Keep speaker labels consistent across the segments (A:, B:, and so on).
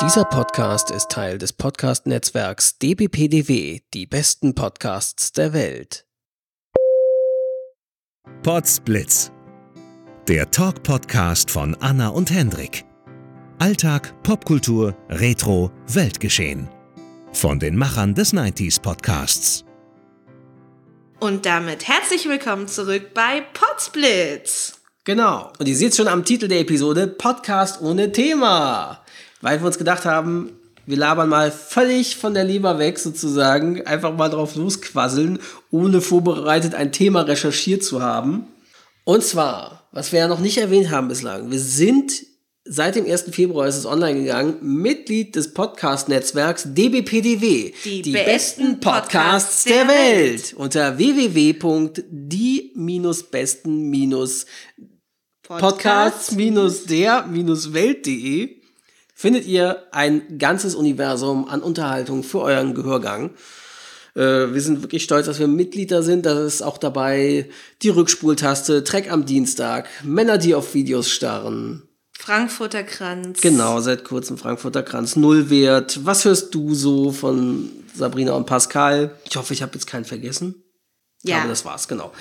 A: Dieser Podcast ist Teil des Podcast-Netzwerks dbpdw, die besten Podcasts der Welt.
B: Potsblitz. Der Talk-Podcast von Anna und Hendrik. Alltag, Popkultur, Retro, Weltgeschehen. Von den Machern des 90s Podcasts.
C: Und damit herzlich willkommen zurück bei Potsblitz.
A: Genau. Und ihr seht schon am Titel der Episode Podcast ohne Thema. Weil wir uns gedacht haben, wir labern mal völlig von der Leber weg sozusagen, einfach mal drauf losquasseln, ohne vorbereitet ein Thema recherchiert zu haben. Und zwar, was wir ja noch nicht erwähnt haben bislang, wir sind seit dem 1. Februar ist es online gegangen, Mitglied des Podcast-Netzwerks DBPDW.
C: Die, die besten Podcasts der Welt.
A: Unter www.die-besten-podcasts-der-welt.de findet ihr ein ganzes Universum an Unterhaltung für euren Gehörgang. Äh, wir sind wirklich stolz, dass wir Mitglieder sind. Da ist auch dabei die Rückspultaste, Track am Dienstag, Männer, die auf Videos starren.
C: Frankfurter Kranz.
A: Genau, seit kurzem Frankfurter Kranz. Nullwert. Was hörst du so von Sabrina und Pascal? Ich hoffe, ich habe jetzt keinen vergessen. Ja. Aber das war's, genau.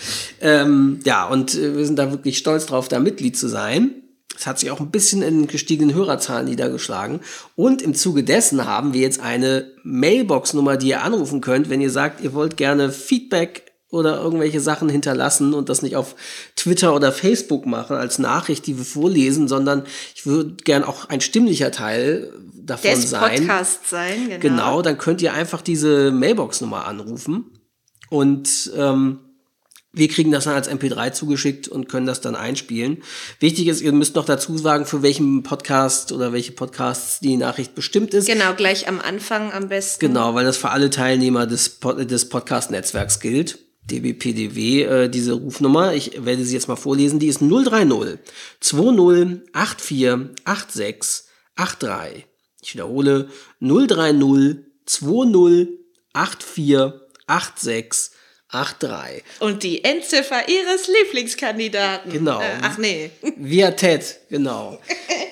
A: Ähm, ja, und äh, wir sind da wirklich stolz drauf, da Mitglied zu sein. Es hat sich auch ein bisschen in gestiegenen Hörerzahlen niedergeschlagen. Und im Zuge dessen haben wir jetzt eine Mailbox-Nummer, die ihr anrufen könnt, wenn ihr sagt, ihr wollt gerne Feedback oder irgendwelche Sachen hinterlassen und das nicht auf Twitter oder Facebook machen als Nachricht, die wir vorlesen, sondern ich würde gern auch ein stimmlicher Teil davon
C: Des
A: sein.
C: Podcast sein, genau.
A: Genau, dann könnt ihr einfach diese Mailbox-Nummer anrufen und ähm, wir kriegen das dann als MP3 zugeschickt und können das dann einspielen. Wichtig ist, ihr müsst noch dazu sagen, für welchen Podcast oder welche Podcasts die Nachricht bestimmt ist.
C: Genau, gleich am Anfang am besten.
A: Genau, weil das für alle Teilnehmer des, Pod des Podcast-Netzwerks gilt. DBPDW, äh, diese Rufnummer, ich werde sie jetzt mal vorlesen, die ist 030 20 84 86 83. Ich wiederhole 030 20 84 86 83.
C: Und die Endziffer ihres Lieblingskandidaten.
A: Genau.
C: Äh, ach nee.
A: Via TED, genau.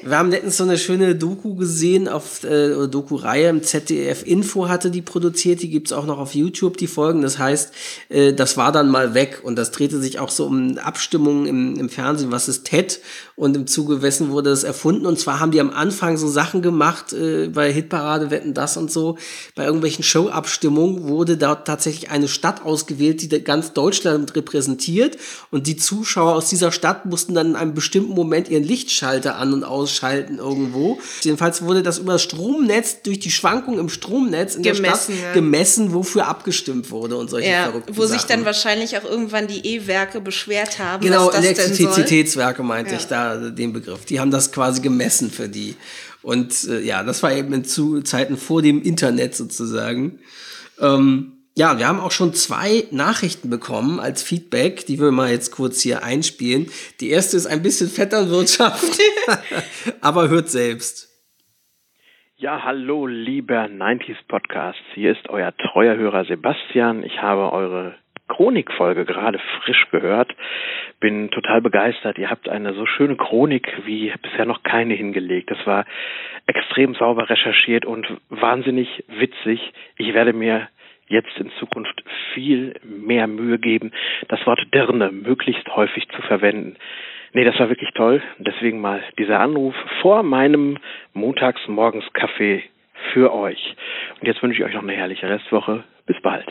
A: Wir haben letztens so eine schöne Doku gesehen, auf äh, Doku-Reihe im ZDF Info hatte die produziert, die gibt's auch noch auf YouTube, die Folgen. Das heißt, äh, das war dann mal weg und das drehte sich auch so um Abstimmungen im, im Fernsehen, was ist TED? Und im Zuge dessen wurde das erfunden. Und zwar haben die am Anfang so Sachen gemacht, äh, bei Hitparade, Wetten, das und so, bei irgendwelchen Show-Abstimmungen wurde dort tatsächlich eine Stadt ausgewählt, die ganz Deutschland repräsentiert. Und die Zuschauer aus dieser Stadt mussten dann in einem bestimmten Moment ihren Lichtschalter an- und ausschalten irgendwo. Jedenfalls wurde das über das Stromnetz, durch die Schwankung im Stromnetz in
C: Gemessen,
A: der Stadt
C: ja.
A: gemessen, wofür abgestimmt wurde und solche
C: Ja,
A: verrückten
C: wo sich
A: Sachen.
C: dann wahrscheinlich auch irgendwann die E-Werke beschwert haben,
A: Genau,
C: was das.
A: Elektrizitätswerke meinte
C: Ja.
A: ich da den Begriff. Die haben das quasi gemessen für die. Und äh, ja, das war eben in zu Zeiten vor dem Internet sozusagen. Ähm, ja, wir haben auch schon zwei Nachrichten bekommen als Feedback, die wir mal jetzt kurz hier einspielen. Die erste ist ein bisschen Vetternwirtschaft, aber hört selbst.
D: Ja, hallo, lieber 90s Podcast. Hier ist euer treuer Hörer Sebastian. Ich habe eure Chronikfolge gerade frisch gehört. Bin total begeistert. Ihr habt eine so schöne Chronik wie bisher noch keine hingelegt. Das war extrem sauber recherchiert und wahnsinnig witzig. Ich werde mir jetzt in Zukunft viel mehr Mühe geben, das Wort Dirne möglichst häufig zu verwenden. Nee, das war wirklich toll. Deswegen mal dieser Anruf vor meinem Montagsmorgens-Kaffee für euch. Und jetzt wünsche ich euch noch eine herrliche Restwoche. Bis bald.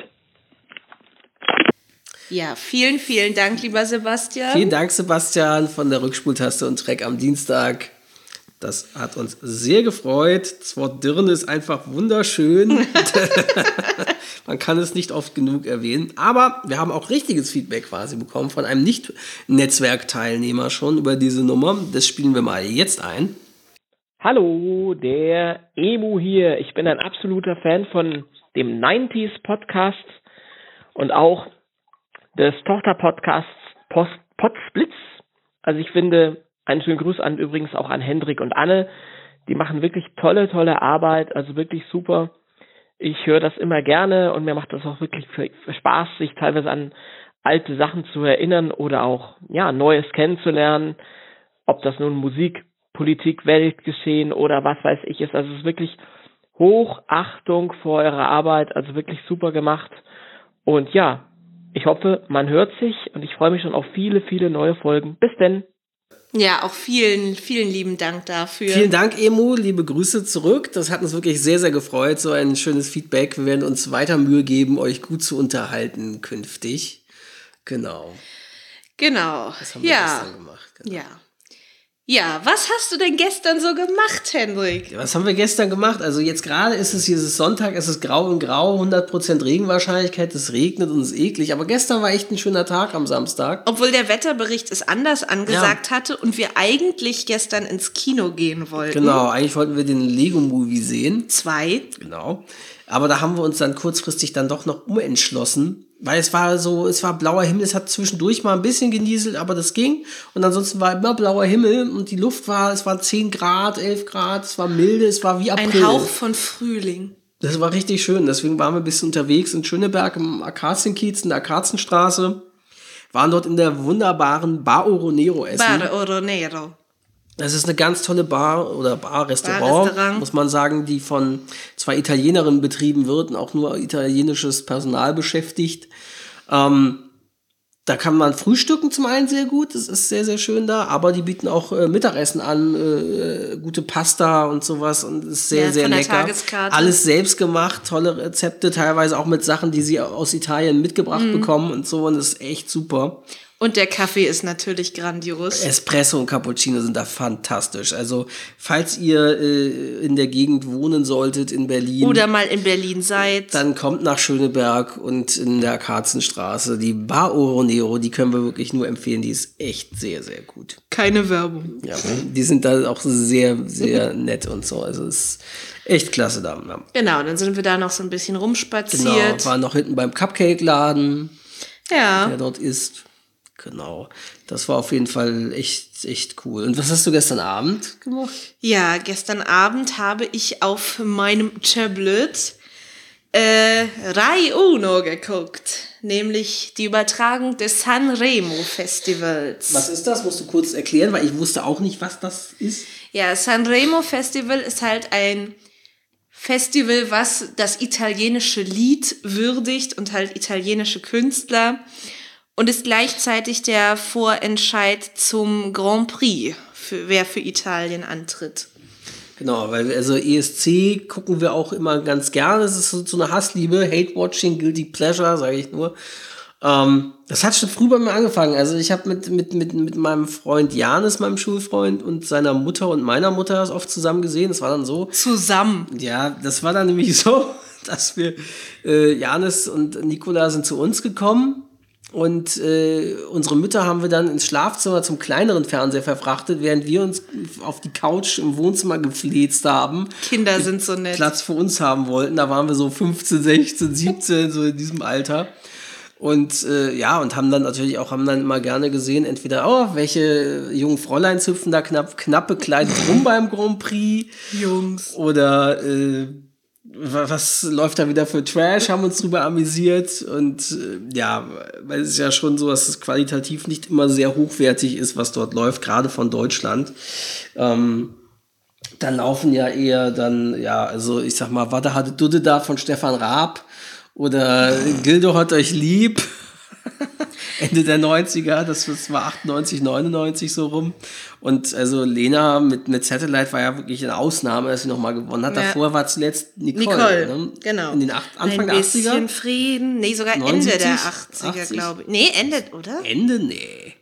C: Ja, vielen, vielen Dank, lieber Sebastian.
A: Vielen Dank, Sebastian, von der Rückspultaste und Track am Dienstag. Das hat uns sehr gefreut. Das Wort Dirne ist einfach wunderschön. Man kann es nicht oft genug erwähnen. Aber wir haben auch richtiges Feedback quasi bekommen von einem Nicht-Netzwerkteilnehmer schon über diese Nummer. Das spielen wir mal jetzt ein.
E: Hallo, der Emu hier. Ich bin ein absoluter Fan von dem 90s Podcast und auch des Tochterpodcasts Post Podsplitz. Also ich finde, einen schönen Gruß an übrigens auch an Hendrik und Anne. Die machen wirklich tolle, tolle Arbeit, also wirklich super. Ich höre das immer gerne und mir macht das auch wirklich für, für Spaß, sich teilweise an alte Sachen zu erinnern oder auch ja Neues kennenzulernen, ob das nun Musik, Politik, Weltgeschehen oder was weiß ich ist. Also es ist wirklich Hochachtung vor eurer Arbeit, also wirklich super gemacht. Und ja, ich hoffe, man hört sich und ich freue mich schon auf viele, viele neue Folgen. Bis denn.
C: Ja, auch vielen, vielen lieben Dank dafür.
A: Vielen Dank, Emo. Liebe Grüße zurück. Das hat uns wirklich sehr, sehr gefreut. So ein schönes Feedback. Wir werden uns weiter Mühe geben, euch gut zu unterhalten künftig. Genau.
C: Genau.
A: Das haben wir
C: ja.
A: gestern gemacht. Genau.
C: Ja. Ja, was hast du denn gestern so gemacht, Hendrik?
A: Was haben wir gestern gemacht? Also jetzt gerade ist es hier es ist Sonntag, es ist grau und grau, 100% Regenwahrscheinlichkeit, es regnet und es ist eklig. Aber gestern war echt ein schöner Tag am Samstag.
C: Obwohl der Wetterbericht es anders angesagt hatte und wir eigentlich gestern ins Kino gehen wollten.
A: Genau, eigentlich wollten wir den Lego-Movie sehen.
C: Zwei.
A: Genau. Aber da haben wir uns dann kurzfristig dann doch noch umentschlossen, weil es war so, es war blauer Himmel, es hat zwischendurch mal ein bisschen genieselt, aber das ging. Und ansonsten war immer blauer Himmel und die Luft war, es waren 10 Grad, 11 Grad, es war milde, es war wie April.
C: Ein Hauch von Frühling.
A: Das war richtig schön. Deswegen waren wir ein bisschen unterwegs in Schöneberg im Akazienkiez, in der Akazienstraße. Waren dort in der wunderbaren Bar Oronero essen.
C: Bar Oronero.
A: Das ist eine ganz tolle Bar oder Bar-Restaurant,
C: Bar-Restaurant.
A: muss man sagen, die von zwei Italienerinnen betrieben wird und auch nur italienisches Personal beschäftigt. Ähm, da kann man frühstücken zum einen sehr gut, das ist sehr, sehr schön da, aber die bieten auch äh, Mittagessen an, äh, gute Pasta und sowas und ist sehr,
C: Ja,
A: sehr lecker. Alles selbst gemacht, tolle Rezepte, teilweise auch mit Sachen, die sie aus Italien mitgebracht
C: Mhm.
A: bekommen und so und das ist echt super.
C: Und der Kaffee ist natürlich grandios.
A: Espresso und Cappuccino sind da fantastisch. Also, falls ihr äh, in der Gegend wohnen solltet in Berlin,
C: Oder mal in Berlin seid.
A: dann kommt nach Schöneberg und in der Karzenstraße die Bar Oroneo, die können wir wirklich nur empfehlen. Die ist echt sehr, sehr gut.
C: Keine Werbung.
A: Ja, die sind da auch sehr, sehr nett und so. Also, es ist echt klasse da.
C: Genau, dann sind wir da noch so ein bisschen
A: Genau,
C: rumspaziert.
A: war noch hinten beim Cupcake-Laden.
C: ja.
A: der dort ist. Genau. Das war auf jeden Fall echt, echt cool. Und was hast du gestern Abend gemacht?
C: Ja, gestern Abend habe ich auf meinem Tablet äh, Rai Uno geguckt, nämlich die Übertragung des Sanremo Festivals.
A: Was ist das? Musst du kurz erklären, weil ich wusste auch nicht, was das ist.
C: Ja, Sanremo Festival ist halt ein Festival, was das italienische Lied würdigt und halt italienische Künstler und ist gleichzeitig der Vorentscheid zum Grand Prix, für, wer für Italien antritt.
A: Genau, weil also ESC gucken wir auch immer ganz gerne. Das ist so, so eine Hassliebe, Hate-Watching, Guilty Pleasure, sage ich nur. Ähm, das hat schon früh bei mir angefangen. Also ich habe mit, mit, mit, mit meinem Freund Janis, meinem Schulfreund, und seiner Mutter und meiner Mutter das oft zusammen gesehen. Das war dann so,
C: Zusammen.
A: Ja, das war dann nämlich so, dass wir, äh, Janis und Nicola sind zu uns gekommen und äh, unsere Mütter haben wir dann ins Schlafzimmer zum kleineren Fernseher verfrachtet, während wir uns auf die Couch im Wohnzimmer gefläzt haben.
C: Kinder sind so nett.
A: Platz für uns haben wollten. Da waren wir so 15, 16, 17, so in diesem Alter. Und äh, ja, und haben dann natürlich auch, haben dann immer gerne gesehen, entweder, oh, welche jungen Fräuleins hüpfen da knapp, knapp bekleidet rum beim Grand Prix.
C: Jungs.
A: Oder äh, was läuft da wieder für Trash, haben uns drüber amüsiert. Und äh, ja, weil es ist ja schon so, dass es qualitativ nicht immer sehr hochwertig ist, was dort läuft, gerade von Deutschland. Ähm, dann laufen ja eher dann, ja, also ich sag mal, Warte hatte Dudde da von Stefan Raab oder Gildo hat euch lieb. Ende der 90er, das das war 98, 99 so rum. Und also Lena mit, mit Satellite war ja wirklich eine Ausnahme, dass sie nochmal gewonnen hat.
C: Ja.
A: Davor war zuletzt Nicole.
C: Nicole,
A: ne?
C: genau.
A: In den acht, Anfang
C: Ein
A: der
C: bisschen
A: 80er?
C: Frieden. Nee, sogar
A: 79?
C: Ende der 80er,
A: 80?
C: glaube ich. Nee, Ende, oder?
A: Ende? Nee.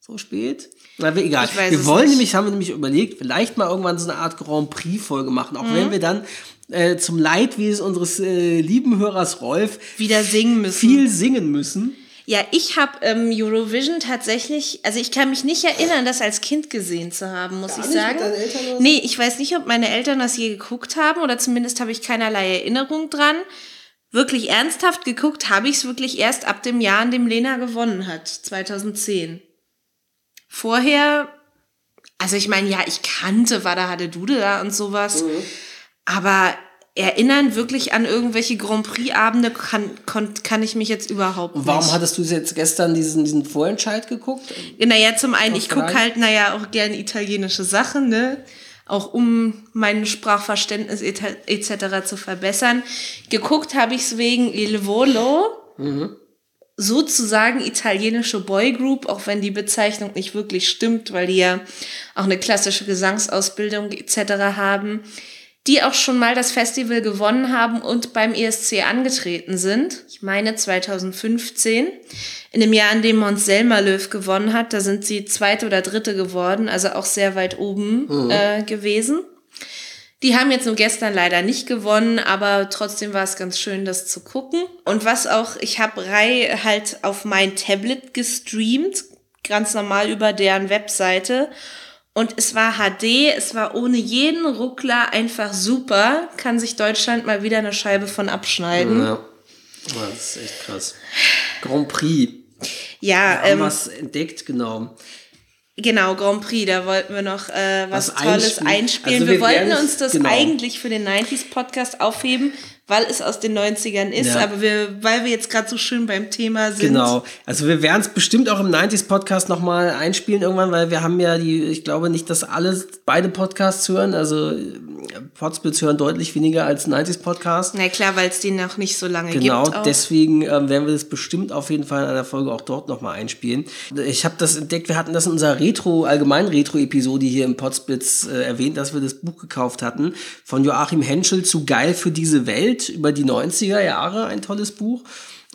A: So spät? Na, egal. Wir wollen
C: nicht.
A: nämlich, haben wir nämlich überlegt, vielleicht mal irgendwann so eine Art Grand Prix-Folge machen. Auch
C: Mhm.
A: wenn wir dann äh, zum Leidwesen unseres äh, lieben Hörers Rolf
C: Wieder singen müssen.
A: viel singen müssen.
C: Ja, ich habe ähm, Eurovision tatsächlich, also ich kann mich nicht erinnern, das als Kind gesehen zu haben, muss ich
A: nicht mit
C: sagen. Nee, ich weiß nicht, ob meine Eltern das je geguckt haben oder zumindest habe ich keinerlei Erinnerung dran. Wirklich ernsthaft geguckt habe ich es wirklich erst ab dem Jahr, in dem Lena gewonnen hat, 2010. Vorher, also ich meine, ja, ich kannte Wada hatte Dude da und sowas, aber erinnern wirklich an irgendwelche Grand Prix-Abende kann, kann, kann ich mich jetzt überhaupt
A: Und
C: nicht.
A: warum hattest du jetzt gestern diesen, diesen Vorentscheid geguckt?
C: Naja, zum einen, ich gucke halt, naja, auch gerne italienische Sachen, ne? Auch um mein Sprachverständnis et- etc. zu verbessern. Geguckt habe ich es wegen Il Volo, sozusagen italienische Boygroup, auch wenn die Bezeichnung nicht wirklich stimmt, weil die ja auch eine klassische Gesangsausbildung etc. haben, die auch schon mal das Festival gewonnen haben und beim ESC angetreten sind. Ich meine 2015, in dem Jahr, in dem Mons Selmerlöw gewonnen hat, da sind sie zweite oder dritte geworden, also auch sehr weit oben äh, gewesen. Die haben jetzt nur gestern leider nicht gewonnen, aber trotzdem war es ganz schön, das zu gucken. Und was auch, ich habe Rai halt auf mein Tablet gestreamt, ganz normal über deren Webseite. Und es war HD, es war ohne jeden Ruckler einfach super. Kann sich Deutschland mal wieder eine Scheibe von abschneiden.
A: Ja. Das ist echt krass. Grand Prix.
C: Ja, ähm,
A: wir's entdeckt, genau.
C: Genau, Grand Prix, da wollten wir noch äh, was,
A: Was
C: Tolles
A: einspielen.
C: einspielen.
A: Also
C: wir
A: wir
C: wollten uns das
A: genau.
C: eigentlich für den 90s Podcast aufheben, weil es aus den 90ern ist,
A: Ja.
C: aber wir, weil wir jetzt gerade so schön beim Thema sind.
A: Genau. Also wir werden es bestimmt auch im 90s Podcast nochmal einspielen irgendwann, weil wir haben ja die, ich glaube nicht, dass alle beide Podcasts hören. Also äh, Podsplits hören deutlich weniger als 90s Podcast.
C: Na klar, weil es die noch nicht so lange
A: Genau,
C: gibt. Auch.
A: deswegen ähm, werden wir das bestimmt auf jeden Fall in einer Folge auch dort nochmal einspielen. Ich habe das entdeckt, wir hatten das in unserer Retro, allgemein Retro-Episode hier im Podsplitz äh, erwähnt, dass wir das Buch gekauft hatten von Joachim Henschel zu Geil für diese Welt über die 90er Jahre, ein tolles Buch.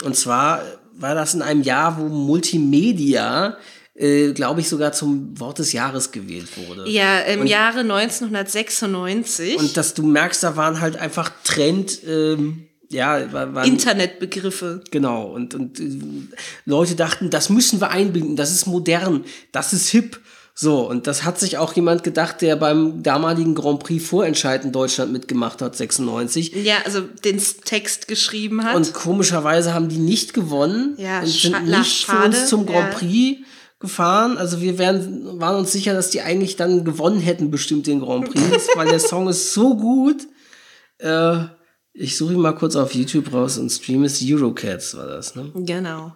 A: Und zwar war das in einem Jahr, wo Multimedia, äh, glaube ich, sogar zum Wort des Jahres gewählt wurde.
C: ja, im
A: Und-
C: Jahre 1996.
A: Und dass du merkst, da waren halt einfach Trend, ähm, ja, war- waren
C: Internetbegriffe.
A: Genau, und, und äh, Leute dachten, das müssen wir einbinden, das ist modern, das ist hip. So, und das hat sich auch jemand gedacht, der beim damaligen Grand Prix Vorentscheid in Deutschland mitgemacht hat, 96.
C: Ja, also den Text geschrieben hat.
A: Und komischerweise haben die nicht gewonnen
C: Ja,
A: und sind nicht für uns zum Grand
C: ja.
A: Prix gefahren. Also wir wären, waren uns sicher, dass die eigentlich dann gewonnen hätten, bestimmt den Grand Prix, weil der Song ist so gut. Äh, ich suche ihn mal kurz auf YouTube raus und streame es. Eurocats war das, ne?
C: genau.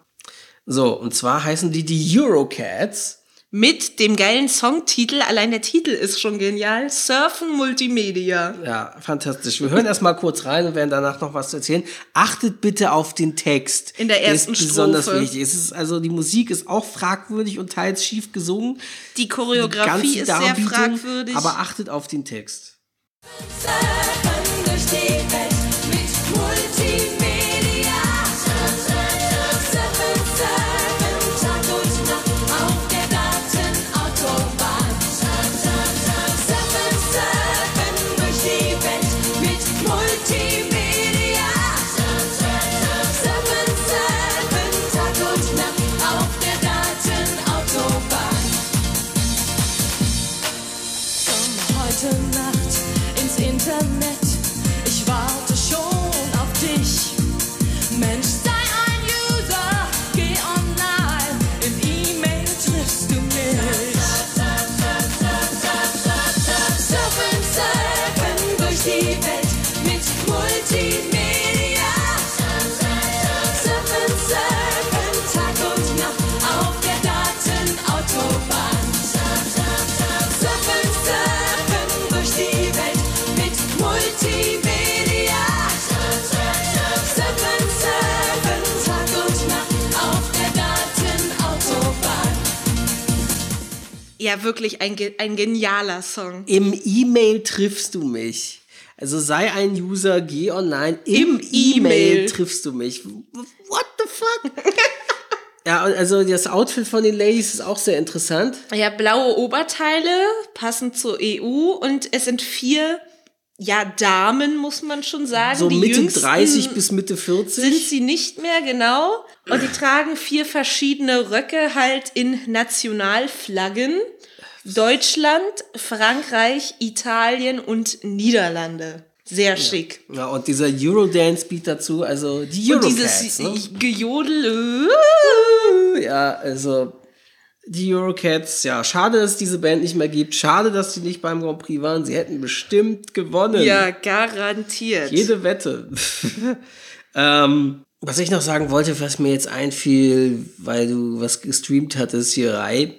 A: So, und zwar heißen die die Eurocats.
C: Mit dem geilen Songtitel, allein der Titel ist schon genial, Surfen Multimedia.
A: Ja, fantastisch. Wir hören erstmal kurz rein und werden danach noch was erzählen. Achtet bitte auf den Text.
C: In der ersten
A: ist besonders
C: Strophe.
A: wichtig. Es ist also die Musik ist auch fragwürdig und teils schief gesungen.
C: Die Choreografie
A: ganze
C: ist sehr fragwürdig.
A: Aber achtet auf den Text.
F: Surfen
C: ja, wirklich ein, ein genialer Song.
A: Im E-Mail triffst du mich. Also sei ein User, geh online. Im,
C: Im
A: E-Mail
C: E-Mail.
A: triffst du mich. What the fuck? ja, also das Outfit von den Ladies ist auch sehr interessant.
C: Ja, blaue Oberteile, passend zur EU und es sind vier, ja, Damen, muss man schon sagen.
A: So
C: die
A: Mitte
C: jüngsten
A: 30 bis Mitte 40.
C: sind sie nicht mehr, genau. Und die tragen vier verschiedene Röcke halt in Nationalflaggen. Deutschland, Frankreich, Italien und Niederlande. Sehr schick.
A: Ja, und dieser Eurodance-Beat dazu, also die
C: Und
A: Eurocats,
C: dieses
A: ne?
C: Gejodel.
A: Ja, also Die Eurocats, ja, schade, dass es diese Band nicht mehr gibt. Schade, dass sie nicht beim Grand Prix waren. Sie hätten bestimmt gewonnen.
C: Ja, garantiert.
A: Jede Wette. ähm, was ich noch sagen wollte, was mir jetzt einfiel, weil du was gestreamt hattest, hier Rai,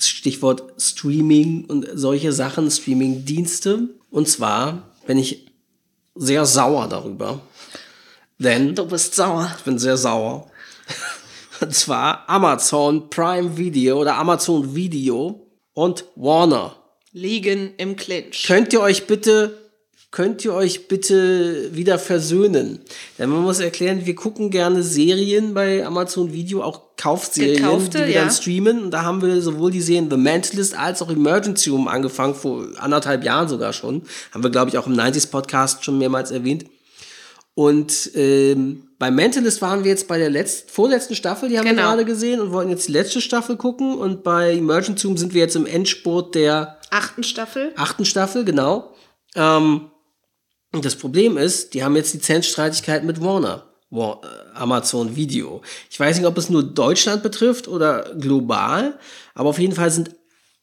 A: Stichwort Streaming und solche Sachen, Streaming-Dienste. Und zwar bin ich sehr sauer darüber. Denn
C: Du bist sauer.
A: ich bin sehr sauer. Und zwar Amazon Prime Video oder Amazon Video und Warner.
C: Liegen im Clinch.
A: Könnt ihr euch bitte, könnt ihr euch bitte wieder versöhnen? Denn man muss erklären, wir gucken gerne Serien bei Amazon Video, auch Kaufserien,
C: Gekaufte,
A: die wir
C: ja.
A: dann streamen. Und da haben wir sowohl die Serien The Mentalist als auch Emergency Room angefangen, vor anderthalb Jahren sogar schon. Haben wir, glaube ich, auch im 90s Podcast schon mehrmals erwähnt. Und ähm, bei Mentalist waren wir jetzt bei der letzten, vorletzten Staffel, die haben wir
C: Genau.
A: gerade gesehen und wollten jetzt die letzte Staffel gucken. Und bei Emergency Room sind wir jetzt im Endspurt der
C: Achten Staffel.
A: achten Staffel, genau. Ähm, und das Problem ist, die haben jetzt Lizenzstreitigkeiten mit Warner. War, äh, Amazon Video. Ich weiß nicht, ob es nur Deutschland betrifft oder global, aber auf jeden Fall sind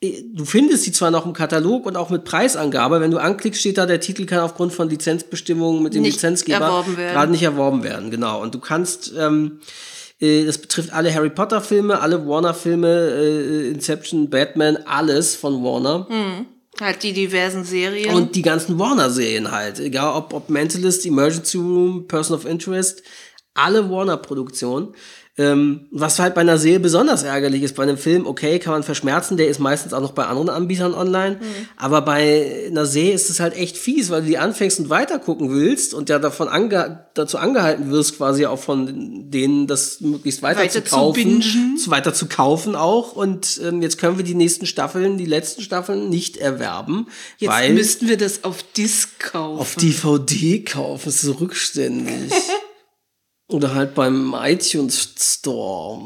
A: du findest sie zwar noch im Katalog und auch mit Preisangabe, wenn du anklickst, steht da, der Titel kann aufgrund von Lizenzbestimmungen mit dem
C: Nicht
A: Lizenzgeber gerade nicht erworben werden, genau. Und du kannst, ähm, äh, das betrifft alle Harry Potter Filme, alle Warner Filme, äh, Inception, Batman, alles von Warner.
C: Halt die diversen Serien.
A: Und die ganzen Warner-Serien halt. Egal ob, ob Mentalist, Emergency Room, Person of Interest, alle Warner-Produktionen. Ähm, was halt bei einer Serie besonders ärgerlich ist, bei einem Film, okay, kann man verschmerzen, der ist meistens auch noch bei anderen Anbietern online. Aber bei einer Serie ist es halt echt fies, weil du die anfängst und weiter gucken willst und ja davon ange dazu angehalten wirst, quasi auch von denen, das möglichst weiter,
C: Weiter
A: zu kaufen, zu weiter zu kaufen auch. Und ähm, jetzt können wir die nächsten Staffeln, die letzten Staffeln nicht erwerben,
C: Jetzt
A: weil
C: müssten wir das auf Disc kaufen.
A: auf DVD kaufen, ist so rückständig. Oder halt beim iTunes Store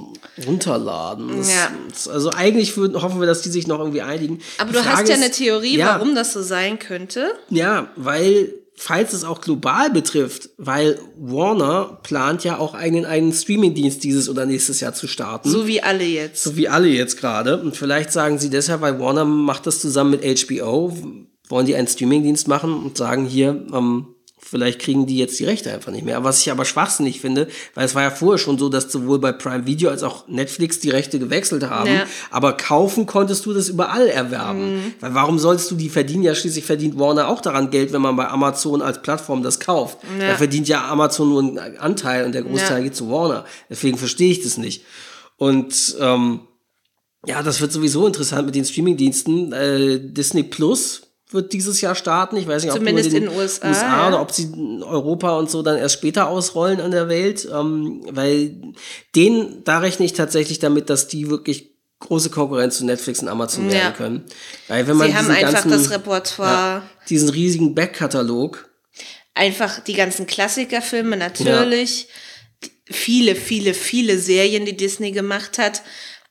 A: runterladen. Das-
C: Ja.
A: Also eigentlich würden, hoffen wir, dass die sich noch irgendwie einigen.
C: Aber
A: Die
C: du hast
A: Frage
C: ja
A: ist-
C: eine Theorie,
A: ja,
C: warum das so sein könnte.
A: Ja, weil, falls es auch global betrifft, weil Warner plant ja auch einen, einen Streamingdienst dieses oder nächstes Jahr zu starten.
C: So wie alle jetzt.
A: So wie alle jetzt gerade. Und vielleicht sagen sie deshalb, weil Warner macht das zusammen mit HBO, wollen die einen Streamingdienst machen und sagen hier, ähm, vielleicht kriegen die jetzt die Rechte einfach nicht mehr. Was ich aber schwachsinnig finde, weil es war ja vorher schon so, dass sowohl bei Prime Video als auch Netflix die Rechte gewechselt haben.
C: Ja.
A: Aber kaufen konntest du das überall erwerben.
C: Mhm.
A: Weil warum sollst du die verdienen? Ja, schließlich verdient Warner auch daran Geld, wenn man bei Amazon als Plattform das kauft.
C: Ja.
A: Da verdient ja Amazon nur einen Anteil und der Großteil
C: Ja.
A: geht zu Warner. Deswegen verstehe ich das nicht. Und ähm, ja, das wird sowieso interessant mit den Streamingdiensten. Äh, Disney Plus wird dieses Jahr starten. Ich weiß nicht,
C: Zumindest
A: ob nur
C: in den USA,
A: USA oder
C: ja.
A: ob sie in Europa und so dann erst später ausrollen an der Welt. Ähm, weil den, da rechne ich tatsächlich damit, dass die wirklich große Konkurrenz zu Netflix und Amazon
C: Ja.
A: werden können. Weil wenn man
C: Sie haben einfach
A: ganzen,
C: das Repertoire,
A: ja, diesen riesigen Backkatalog,
C: einfach die ganzen Klassikerfilme natürlich, viele, viele, viele Serien, die Disney gemacht hat,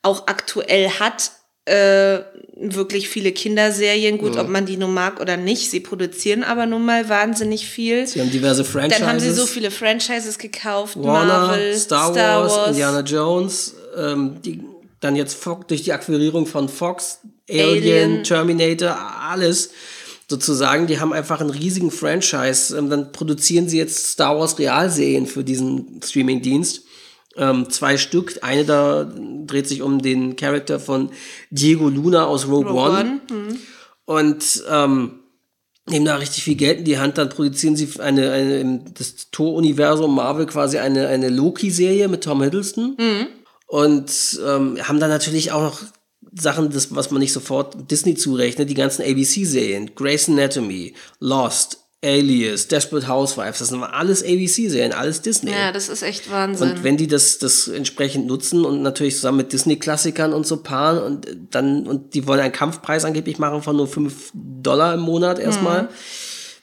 C: auch aktuell hat, äh, wirklich viele Kinderserien, gut, ob man die nun mag oder nicht, sie produzieren aber nun mal wahnsinnig viel.
A: sie haben diverse Franchises.
C: Dann haben sie so viele Franchises gekauft,
A: Warner,
C: Marvel,
A: Star, Wars, Indiana Jones, ähm, die, dann jetzt Fox, durch die Akquirierung von Fox, Alien,
C: Alien.
A: Terminator, alles sozusagen. Die haben einfach einen riesigen Franchise. Ähm, dann produzieren sie jetzt Star Wars Realserien für diesen Streamingdienst. Ähm, zwei Stück. Eine da dreht sich um den Charakter von Diego Luna aus Rogue,
C: Rogue
A: One.
C: One, hm.
A: Und ähm, nehmen da richtig viel Geld in die Hand, dann produzieren sie eine, eine das Tor-Universum Marvel quasi eine, eine Loki-Serie mit Tom Hiddleston. Und ähm, haben dann natürlich auch noch Sachen, das, was man nicht sofort Disney zurechnet, die ganzen ABC-Serien, Grey's Anatomy, Lost, Alias, Desperate Housewives, das sind alles ABC-Serien, alles Disney.
C: Ja, das ist echt Wahnsinn.
A: Und wenn die das, das entsprechend nutzen und natürlich zusammen mit Disney-Klassikern und so paaren und dann, und die wollen einen Kampfpreis angeblich machen von nur 5 Dollar im Monat erstmal.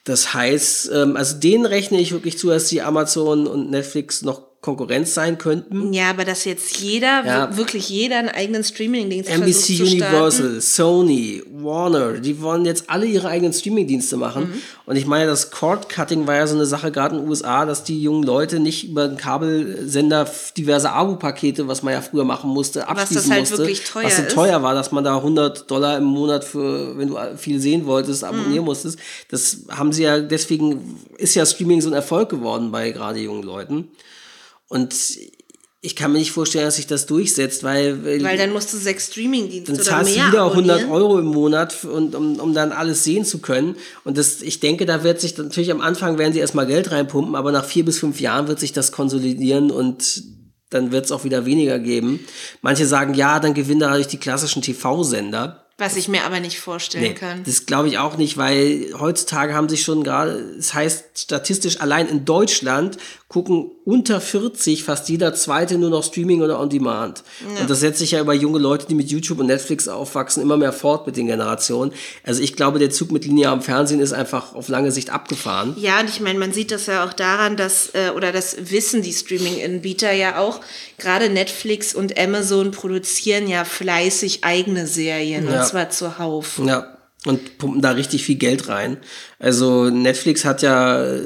A: Das heißt, ähm, also denen rechne ich wirklich zu, dass die Amazon und Netflix noch Konkurrenz sein könnten.
C: Ja, aber dass jetzt jeder,
A: Ja.
C: wir- wirklich jeder einen eigenen Streaming-Dienst
A: NBC
C: versucht.
A: Universal, Sony, Warner, die wollen jetzt alle ihre eigenen Streaming-Dienste machen.
C: Mhm.
A: Und ich meine, das Cord-Cutting war ja so eine Sache gerade in den USA, dass die jungen Leute nicht über den Kabelsender diverse Abo-Pakete, was man ja früher machen musste, abschließen
C: halt
A: musste.
C: wirklich teuer
A: was so
C: ist.
A: teuer war, dass man da 100 Dollar im Monat für, wenn du viel sehen wolltest, abonnieren
C: Mhm.
A: musstest. Das haben sie ja, deswegen ist ja Streaming so ein Erfolg geworden bei gerade jungen Leuten. Und ich kann mir nicht vorstellen, dass sich das durchsetzt, weil,
C: Weil dann musst du sechs Streaming-Dienste
A: dann zahlst du wieder
C: abonnieren.
A: 100 Euro im Monat, und, um, um dann alles sehen zu können. Und das, ich denke, da wird sich natürlich am Anfang werden sie erstmal Geld reinpumpen, aber nach vier bis fünf Jahren wird sich das konsolidieren und dann wird es auch wieder weniger geben. Manche sagen, ja, dann gewinnen dadurch die klassischen TV-Sender.
C: Was ich mir aber nicht vorstellen
A: Nee,
C: kann.
A: das glaube ich auch nicht, weil heutzutage haben sich schon gerade, das heißt statistisch allein in Deutschland gucken unter 40 fast jeder zweite nur noch Streaming oder On Demand. Und das setzt sich ja über junge Leute, die mit YouTube und Netflix aufwachsen, immer mehr fort mit den Generationen. Also ich glaube, der Zug mit linearem Fernsehen ist einfach auf lange Sicht abgefahren.
C: Ja, und ich meine, man sieht das ja auch daran, dass, äh, oder das wissen die Streaming-Anbieter ja auch, gerade Netflix und Amazon produzieren ja fleißig eigene Serien,
A: Ja.
C: und zwar zuhauf.
A: Ja. Und pumpen da richtig viel Geld rein. Also Netflix hat ja, äh,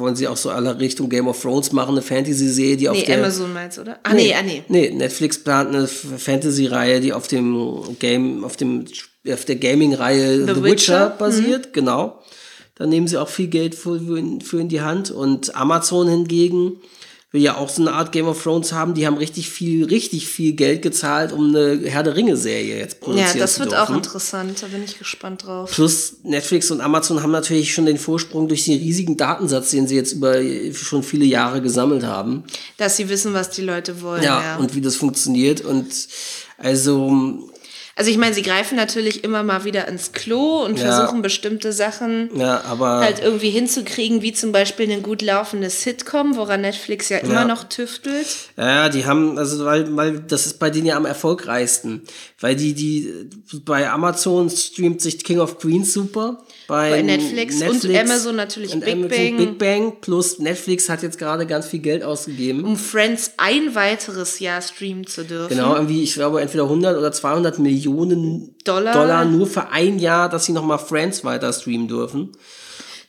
A: wollen sie auch so alle Richtung Game of Thrones machen, eine Fantasy-Serie, die auf
C: Nee,
A: der...
C: Amazon meinst du, oder? Ah, nee, ah, nee.
A: Nee, Netflix plant eine Fantasy-Reihe, die auf dem Game, auf dem, auf der Gaming-Reihe The,
C: The
A: Witcher,
C: Witcher, Mhm.
A: basiert, genau. Da nehmen sie auch viel Geld für, für in die Hand. Und Amazon hingegen will ja auch so eine Art Game of Thrones haben. Die haben richtig viel, richtig viel Geld gezahlt, um eine Herr der Ringe-Serie jetzt
C: Ja,
A: produzieren
C: das
A: zu
C: wird
A: dürfen.
C: auch interessant, da bin ich gespannt drauf.
A: Plus Netflix und Amazon haben natürlich schon den Vorsprung durch den riesigen Datensatz, den sie jetzt über schon viele Jahre gesammelt haben.
C: Dass sie wissen, was die Leute wollen,
A: Ja,
C: ja.
A: und wie das funktioniert. Und also
C: Also ich meine, sie greifen natürlich immer mal wieder ins Klo und
A: Ja.
C: versuchen bestimmte Sachen
A: Ja,
C: halt irgendwie hinzukriegen, wie zum Beispiel eine gut laufende Sitcom, woran Netflix ja immer
A: Ja.
C: noch tüftelt.
A: ja, die haben, also weil, weil das ist bei denen ja am erfolgreichsten. Weil die, die bei Amazon streamt sich King of Queens super. Bei,
C: Bei Netflix und Amazon natürlich
A: und
C: Big
A: Amazon
C: Bang.
A: Big Bang plus Netflix hat jetzt gerade ganz viel Geld ausgegeben.
C: um Friends ein weiteres Jahr streamen zu dürfen.
A: Genau, irgendwie, ich glaube, entweder 100 oder 200 Millionen
C: Dollar.
A: Dollar nur für ein Jahr, dass sie nochmal Friends weiter streamen dürfen.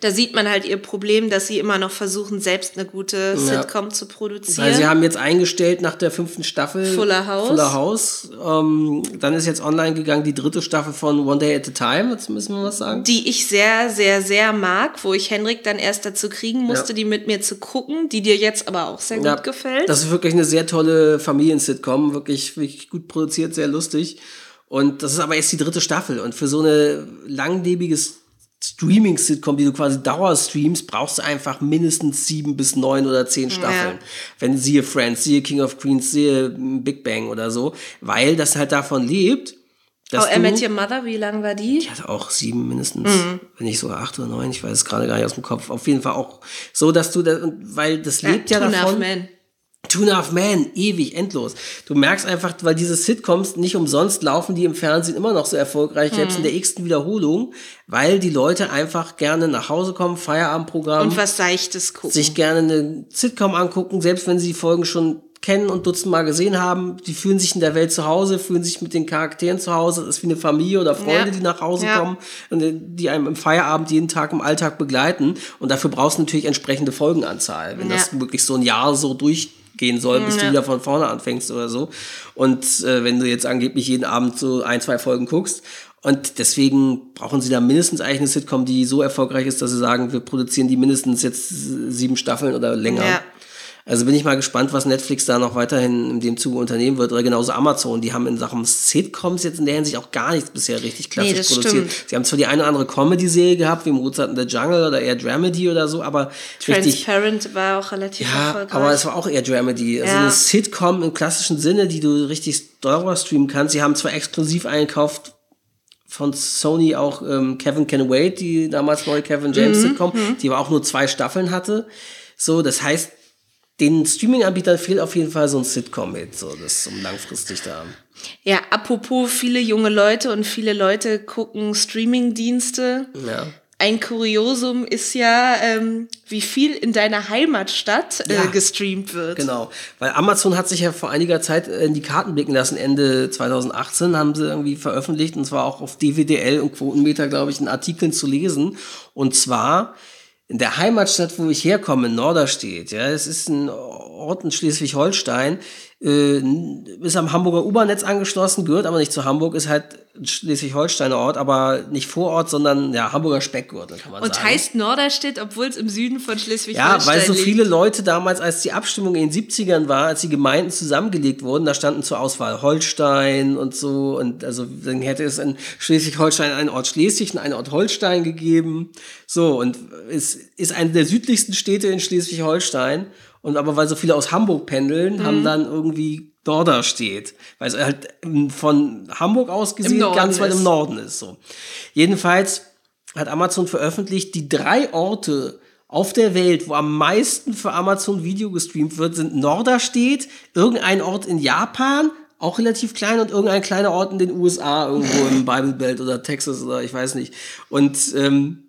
C: Da sieht man halt ihr Problem, dass sie immer noch versuchen, selbst eine gute Sitcom zu produzieren.
A: Weil sie haben jetzt eingestellt nach der fünften Staffel
C: Fuller House.
A: Fuller House. Ähm, dann ist jetzt online gegangen die dritte Staffel von One Day at a Time. Jetzt müssen wir was sagen.
C: die ich sehr, sehr, sehr mag, wo ich Henrik dann erst dazu kriegen musste,
A: Ja.
C: die mit mir zu gucken, die dir jetzt aber auch sehr gut gefällt.
A: Das ist wirklich eine sehr tolle Familien-Sitcom. Wirklich, wirklich gut produziert, sehr lustig. Und das ist aber jetzt die dritte Staffel. Und für so eine langlebiges Streaming-Sitcom, die du quasi dauerstreamst, brauchst du einfach mindestens sieben bis neun oder zehn Staffeln. Wenn siehe Friends, siehe King of Queens, siehe Big Bang oder so, weil das halt davon lebt. Dass
C: oh, I Met Your Mother, wie lang war die?
A: ich hatte auch sieben mindestens,
C: Mhm.
A: wenn nicht sogar acht oder neun, ich weiß es gerade gar nicht aus dem Kopf. Auf jeden Fall auch so, dass du, da, weil das lebt ja,
C: Two and a Half
A: davon.
C: Men.
A: Two and a Half Man, ewig, endlos. Du merkst einfach, weil diese Sitcoms nicht umsonst laufen, die im Fernsehen immer noch so erfolgreich, selbst
C: Mhm.
A: in der x-ten Wiederholung, weil die Leute einfach gerne nach Hause kommen, Feierabendprogramm,
C: Und was Seichtes gucken.
A: sich gerne eine Sitcom angucken, selbst wenn sie die Folgen schon kennen und dutzendmal gesehen haben, die fühlen sich in der Welt zu Hause, fühlen sich mit den Charakteren zu Hause, das ist wie eine Familie oder Freunde,
C: Ja.
A: die nach Hause
C: Ja.
A: kommen und die einem im Feierabend jeden Tag im Alltag begleiten und dafür brauchst du natürlich entsprechende Folgenanzahl, wenn
C: Ja.
A: das wirklich so ein Jahr so durchgehen soll, bis du
C: Ja.
A: wieder von vorne anfängst oder so und äh, wenn du jetzt angeblich jeden Abend so ein, zwei Folgen guckst und deswegen brauchen sie da mindestens eigentlich eine Sitcom, die so erfolgreich ist, dass sie sagen, wir produzieren die mindestens jetzt sieben Staffeln oder länger.
C: Ja.
A: Also bin ich mal gespannt, was Netflix da noch weiterhin in dem Zuge unternehmen wird. Oder genauso Amazon. Die haben in Sachen Sitcoms jetzt in der Hinsicht auch gar nichts bisher richtig klassisch
C: Nee,
A: produziert.
C: stimmt.
A: Sie haben zwar die eine oder andere Comedy-Serie gehabt, wie Mozart in the Jungle oder eher Dramedy oder so, aber richtig.
C: Transparent war auch relativ
A: Ja,
C: erfolgreich.
A: aber es war auch eher Dramedy. Also
C: Ja.
A: eine Sitcom im klassischen Sinne, die du richtig Dauer streamen kannst. Sie haben zwar exklusiv eingekauft von Sony auch ähm, Kevin Can Wait, die damals neue Kevin James
C: Mhm,
A: Sitcom, die aber auch nur zwei Staffeln hatte. So, das heißt, den Streaming-Anbietern fehlt auf jeden Fall so ein Sitcom mit, so das um langfristig da.
C: ja, apropos viele junge Leute und viele Leute gucken Streaming-Dienste.
A: Ja.
C: ein Kuriosum ist ja, ähm, wie viel in deiner Heimatstadt äh,
A: Ja.
C: gestreamt wird.
A: Genau, weil Amazon hat sich ja vor einiger Zeit äh, in die Karten blicken lassen. Ende 2018 haben sie irgendwie veröffentlicht und zwar auch auf DWDL und Quotenmeter, glaube ich, in Artikeln zu lesen. Und zwar in der Heimatstadt, wo ich herkomme, in Norderstedt. Ja, es ist ein Ort in Schleswig-Holstein, äh, ist am Hamburger U-Bahn-Netz angeschlossen, gehört aber nicht zu Hamburg, ist halt ein Schleswig-Holsteiner Ort, aber nicht Vorort, sondern ja, Hamburger Speckgürtel, kann man
C: Und
A: sagen.
C: heißt Norderstedt, obwohl es im Süden von Schleswig-Holstein
A: Ja, weil so viele Leute damals, als die Abstimmung in den 70ern war, als die Gemeinden zusammengelegt wurden, da standen zur Auswahl Holstein und so. Und also dann hätte es in Schleswig-Holstein einen Ort Schleswig und einen Ort Holstein gegeben. So, und es ist eine der südlichsten Städte in Schleswig-Holstein. Und aber weil so viele aus Hamburg pendeln,
C: Mhm.
A: haben dann irgendwie Norderstedt. Weil es halt ähm, von Hamburg aus gesehen ganz weit
C: ist.
A: im Norden ist. So. Jedenfalls hat Amazon veröffentlicht, die drei Orte auf der Welt, wo am meisten für Amazon Video gestreamt wird, sind Norderstedt, irgendein Ort in Japan, auch relativ klein, und irgendein kleiner Ort in den USA, irgendwo im Bible Belt oder Texas oder ich weiß nicht. Und ähm,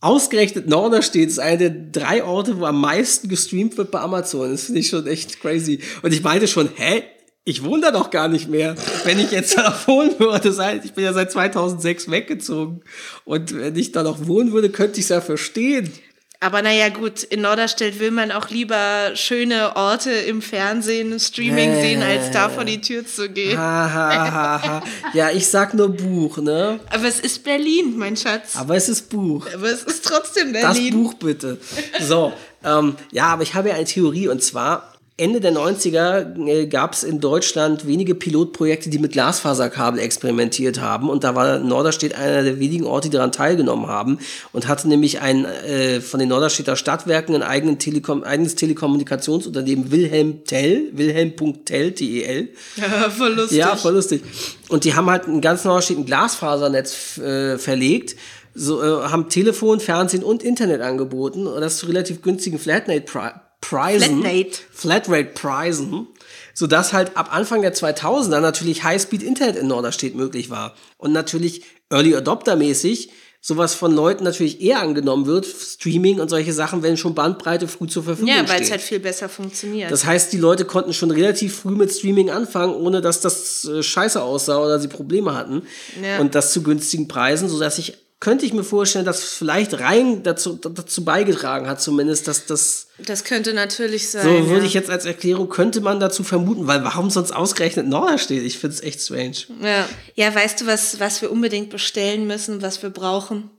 A: ausgerechnet Norderstedt ist einer der drei Orte, wo am meisten gestreamt wird bei Amazon. Das finde ich schon echt crazy. Und ich meinte schon, hä? Ich wohne da doch gar nicht mehr. Wenn ich jetzt da wohnen würde, ich bin ja seit 2006 weggezogen. Und wenn ich da noch wohnen würde, könnte ich es ja verstehen.
C: Aber naja, gut, in Norderstedt will man auch lieber schöne Orte im Fernsehen, im Streaming
A: Nee.
C: sehen, als da vor die Tür zu gehen.
A: Ha, ha, ha. Ja, ich sag nur Buch, ne?
C: Aber es ist Berlin, mein Schatz.
A: Aber es ist Buch.
C: Aber es ist trotzdem
A: Das
C: Berlin.
A: Buch bitte. So, ähm, ja, aber ich habe ja eine Theorie und zwar Ende der 90er äh, gab es in Deutschland wenige Pilotprojekte, die mit Glasfaserkabel experimentiert haben und da war Norderstedt einer der wenigen Orte, die daran teilgenommen haben und hatte nämlich ein äh, von den Norderstedter Stadtwerken ein eigenen Telekom eigenes Telekommunikationsunternehmen Wilhelm Tell, Wilhelm.tell, T-E-L.
C: Ja, voll lustig.
A: Ja, voll lustig. Und die haben halt ein ganz Norderstedt ein Glasfasernetz äh, verlegt, so, äh, haben Telefon, Fernsehen und Internet angeboten und das zu relativ günstigen Flatrate-Preisen.
C: Flatrate.
A: Flatrate-Preisen. Sodass halt ab Anfang der 2000er natürlich Highspeed-Internet in Norderstedt möglich war. Und natürlich Early Adopter-mäßig sowas von Leuten natürlich eher angenommen wird, Streaming und solche Sachen, wenn schon Bandbreite früh zur Verfügung
C: Ja,
A: steht.
C: weil es halt viel besser funktioniert.
A: Das heißt, die Leute konnten schon relativ früh mit Streaming anfangen, ohne dass das äh, scheiße aussah oder sie Probleme hatten.
C: Ja.
A: Und das zu günstigen Preisen, sodass ich, könnte ich mir vorstellen, dass vielleicht rein dazu, dazu beigetragen hat, zumindest, dass das,
C: das könnte natürlich sein.
A: so würde
C: ja.
A: ich jetzt als Erklärung, könnte man dazu vermuten, weil warum sonst ausgerechnet Norderstedt? Ich finde es echt strange.
C: Ja. ja, weißt du, was, was wir unbedingt bestellen müssen, was wir brauchen?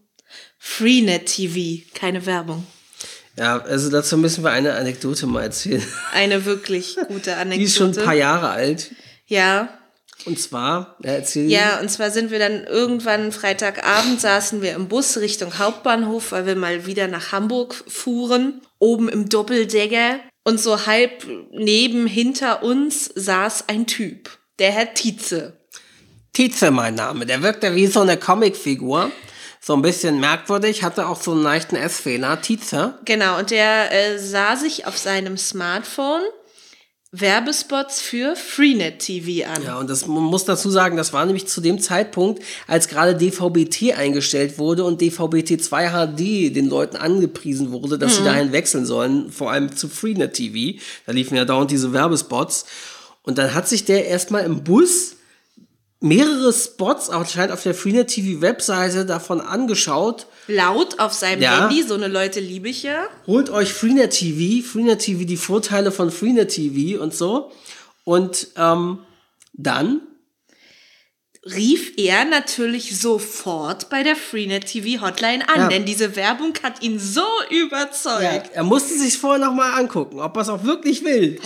C: Freenet TV, keine Werbung.
A: Ja, also dazu müssen wir eine Anekdote mal erzählen.
C: Eine wirklich gute Anekdote.
A: Die ist schon ein paar Jahre alt.
C: Ja,
A: Und zwar, ja, erzähl
C: ja, und zwar sind wir dann irgendwann Freitagabend saßen wir im Bus Richtung Hauptbahnhof, weil wir mal wieder nach Hamburg fuhren, oben im Doppeldecker und so halb neben hinter uns saß ein Typ, der Herr Tietze.
A: Tietze mein Name. Der wirkte wie so eine Comicfigur. So ein bisschen merkwürdig, hatte auch so einen leichten S-Fehler. Tietze.
C: Genau, und der äh, sah sich auf seinem Smartphone Werbespots für Freenet TV an.
A: Ja, und das man muss dazu sagen, das war nämlich zu dem Zeitpunkt, als gerade DVB-T eingestellt wurde und DVB-T 2 HD den Leuten angepriesen wurde, dass sie dahin wechseln sollen, vor allem zu Freenet TV. Da liefen ja dauernd diese Werbespots. Und dann hat sich der erstmal im Bus mehrere Spots, anscheinend auf der Freenet TV Webseite davon angeschaut,
C: Laut auf seinem
A: Ja.
C: Handy, so eine Leute liebe ich ja.
A: holt euch Freenet TV, Freenet TV, die Vorteile von Freenet TV und so. Und ähm, dann
C: rief er natürlich sofort bei der Freenet TV Hotline an,
A: Ja.
C: denn diese Werbung hat ihn so überzeugt.
A: Ja, er musste sich vorher noch mal angucken, ob er es auch wirklich will.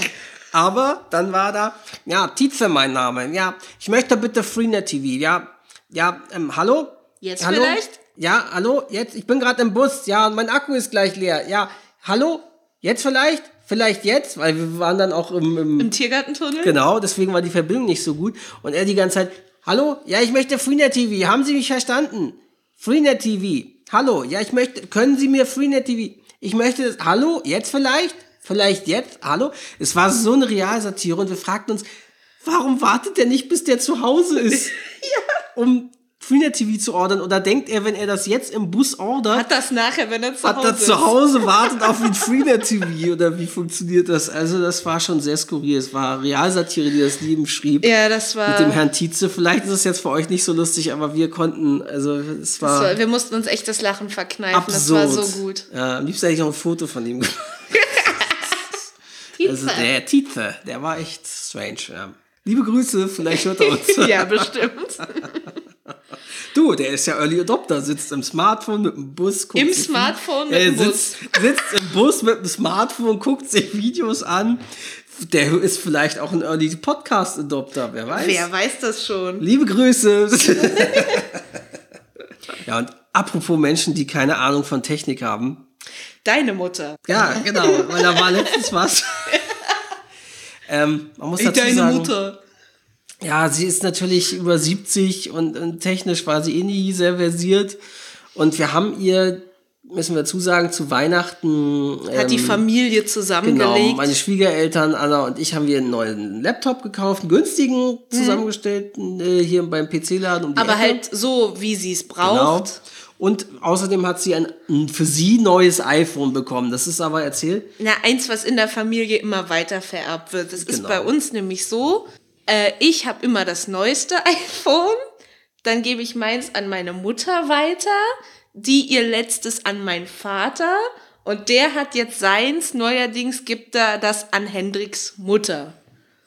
A: Aber dann war da, ja, Tietze mein Name. Ja, ich möchte bitte Freenet TV. Ja, ja, ähm, hallo?
C: Jetzt
A: hallo?
C: vielleicht?
A: Ja, hallo? Jetzt, ich bin gerade im Bus. Ja, und mein Akku ist gleich leer. Ja, hallo? Jetzt vielleicht? Vielleicht jetzt? Weil wir waren dann auch im, im
C: Im Tiergartentunnel?
A: Genau, deswegen war die Verbindung nicht so gut. Und er die ganze Zeit, hallo, ja, ich möchte Freenet TV. Haben Sie mich verstanden? Freenet TV. Hallo, ja, ich möchte, können Sie mir Freenet TV? Ich möchte das, hallo, jetzt vielleicht? Vielleicht jetzt? Hallo? Es war so eine Realsatire und wir fragten uns, warum wartet der nicht, bis der zu Hause ist? Um Freenet TV zu ordern? Oder denkt er, wenn er das jetzt im Bus ordert,
C: Hat das nachher, wenn er zu
A: hat
C: Hause
A: er zu? Hause wartet auf ein Freenet TV? Oder wie funktioniert das? Also das war schon sehr skurril. Es war Realsatire, die das Leben schrieb.
C: Ja, das war.
A: Mit dem Herrn Tietze. Vielleicht ist es jetzt für euch nicht so lustig, aber wir konnten, also es
C: das
A: war,
C: war wir mussten uns echt das Lachen verkneifen.
A: absurd.
C: Das war so gut.
A: Ja, am liebsten hätte ich noch ein Foto von ihm gemacht. Also der Tietze, der war echt strange. Ja. Liebe Grüße, vielleicht hört er uns.
C: ja, bestimmt.
A: Du, der ist ja Early Adopter, sitzt im Smartphone mit dem Bus. Guckt
C: Im Smartphone mit
A: Er
C: dem Bus.
A: sitzt, sitzt im Bus mit dem Smartphone, guckt sich Videos an. Der ist vielleicht auch ein Early Podcast Adopter, wer weiß.
C: Wer weiß das schon?
A: Liebe Grüße. ja, und apropos Menschen, die keine Ahnung von Technik haben.
C: Deine Mutter.
A: Ja, genau, weil da war letztens was. ähm, man muss dazu sagen, Ja, sie ist natürlich über 70 und, und technisch war sie eh nie sehr versiert. Und wir haben ihr, müssen wir zusagen, zu Weihnachten.
C: Hat die
A: ähm,
C: Familie
A: Genau,
C: zusammengelegt.
A: meine Schwiegereltern, Anna und ich haben wir einen neuen Laptop gekauft, einen günstigen,
C: Mhm.
A: zusammengestellten, äh, hier beim PC-Laden. Um die
C: aber
A: Ecke.
C: halt so, wie sie es
A: Genau. Und außerdem hat sie ein, ein für sie neues iPhone bekommen. Das ist aber erzählt.
C: Na, eins, was in der Familie immer weiter vererbt wird. Das ist
A: Genau.
C: bei uns nämlich so. Äh, ich habe immer das neueste iPhone, dann gebe ich meins an meine Mutter weiter, die ihr letztes an meinen Vater und der hat jetzt seins, neuerdings gibt er das an Hendriks Mutter.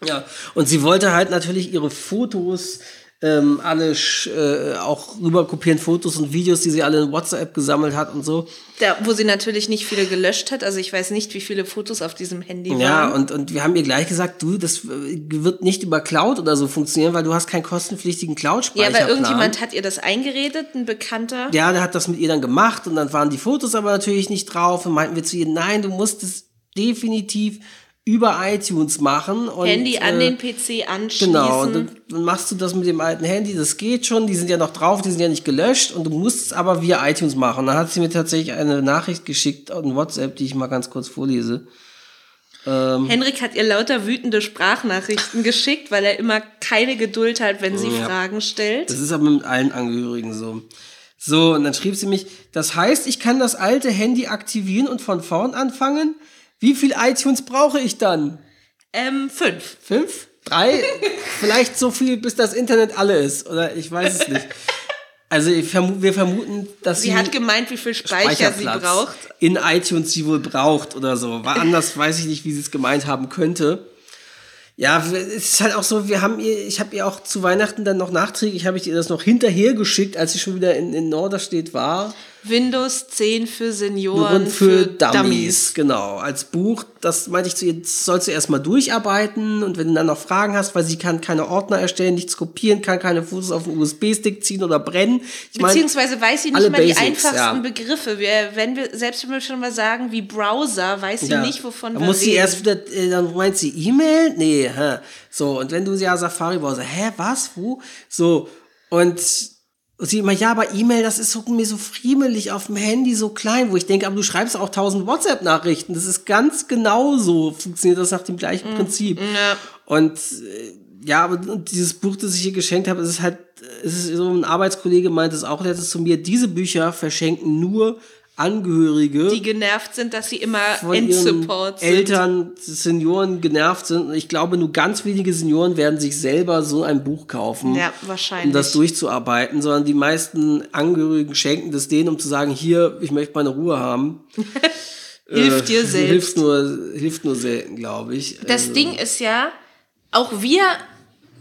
A: Ja. Und sie wollte halt natürlich ihre Fotos ähm, alle äh, auch rüber kopieren, Fotos und Videos, die sie alle in WhatsApp gesammelt hat und so.
C: Da, wo sie natürlich nicht viele gelöscht hat, also ich weiß nicht, wie viele Fotos auf diesem Handy waren.
A: Ja, und, und wir haben ihr gleich gesagt, du, das äh, wird nicht über Cloud oder so funktionieren, weil du hast keinen kostenpflichtigen
C: ja,
A: Cloud-Speicherplan.
C: aber irgendjemand hat ihr das eingeredet, ein Bekannter.
A: Ja, der hat das mit ihr dann gemacht und dann waren die Fotos aber natürlich nicht drauf und meinten wir zu ihr, nein, du musst es definitiv über iTunes machen. Und,
C: Handy an
A: äh,
C: den PC anschließen.
A: Genau, und dann, dann machst du das mit dem alten Handy, das geht schon, die sind ja noch drauf, die sind ja nicht gelöscht und du musst es aber via iTunes machen. Dann hat sie mir tatsächlich eine Nachricht geschickt in WhatsApp, die ich mal ganz kurz vorlese.
C: Henrik hat ihr lauter wütende Sprachnachrichten geschickt, weil er immer keine Geduld hat, wenn sie
A: Ja.
C: Fragen stellt.
A: Das ist aber mit allen Angehörigen so. So, und dann schrieb sie mich, das heißt, ich kann das alte Handy aktivieren und von vorn anfangen? Wie viel iTunes brauche ich dann?
C: Ähm, fünf.
A: Fünf? Drei? Vielleicht so viel, bis das Internet alle ist. Oder ich weiß es nicht. Also ich vermu wir vermuten, dass
C: Sie
A: sie
C: hat gemeint, wie viel Speicher sie braucht.
A: in iTunes sie wohl braucht oder so. War anders, weiß ich nicht, wie sie es gemeint haben könnte. Ja, es ist halt auch so, wir haben ihr, ich habe ihr auch zu Weihnachten dann noch nachträglich, habe ich ihr das noch hinterher geschickt, als sie schon wieder in, in Norderstedt war.
C: Windows 10 für Senioren,
A: Nur für, Dummies, genau. Als Buch, das meinte ich zu ihr, sollst du erstmal durcharbeiten und wenn du dann noch Fragen hast, weil sie kann keine Ordner erstellen, nichts kopieren, kann keine Fotos auf einen USB-Stick ziehen oder brennen. Ich
C: Beziehungsweise weiß sie nicht mal die
A: Basics,
C: einfachsten
A: ja.
C: Begriffe. Wir, wenn wir, selbst wenn wir schon mal sagen wie Browser, weiß sie
A: Ja.
C: nicht, wovon
A: dann
C: wir
A: muss sie
C: reden.
A: erst wieder, äh, dann meint sie E-Mail? Nee, hä. So, und wenn du ja Safari-Browser, hä, was, wo? So, und sie immer, ja, aber E-Mail, das ist so, mir so friemelig auf dem Handy, so klein, wo ich denke, aber du schreibst auch tausend WhatsApp-Nachrichten. Das ist ganz genau so, funktioniert das nach dem gleichen
C: Mm,
A: Prinzip. Und äh, ja, aber und dieses Buch, das ich ihr geschenkt habe, es ist halt, es ist so ein Arbeitskollege meint es auch letztens zu mir, diese Bücher verschenken nur Angehörige
C: die genervt sind, dass sie immer
A: ihren
C: Endsupport sind.
A: Eltern, Senioren genervt sind. Ich glaube, nur ganz wenige Senioren werden sich selber so ein Buch kaufen,
C: Ja, wahrscheinlich.
A: um das durchzuarbeiten, sondern die meisten Angehörigen schenken das denen, um zu sagen, hier, ich möchte meine Ruhe haben.
C: Hilft dir selbst.
A: Hilft nur, hilft nur selten, glaube ich.
C: Das
A: Also,
C: Ding ist ja, auch wir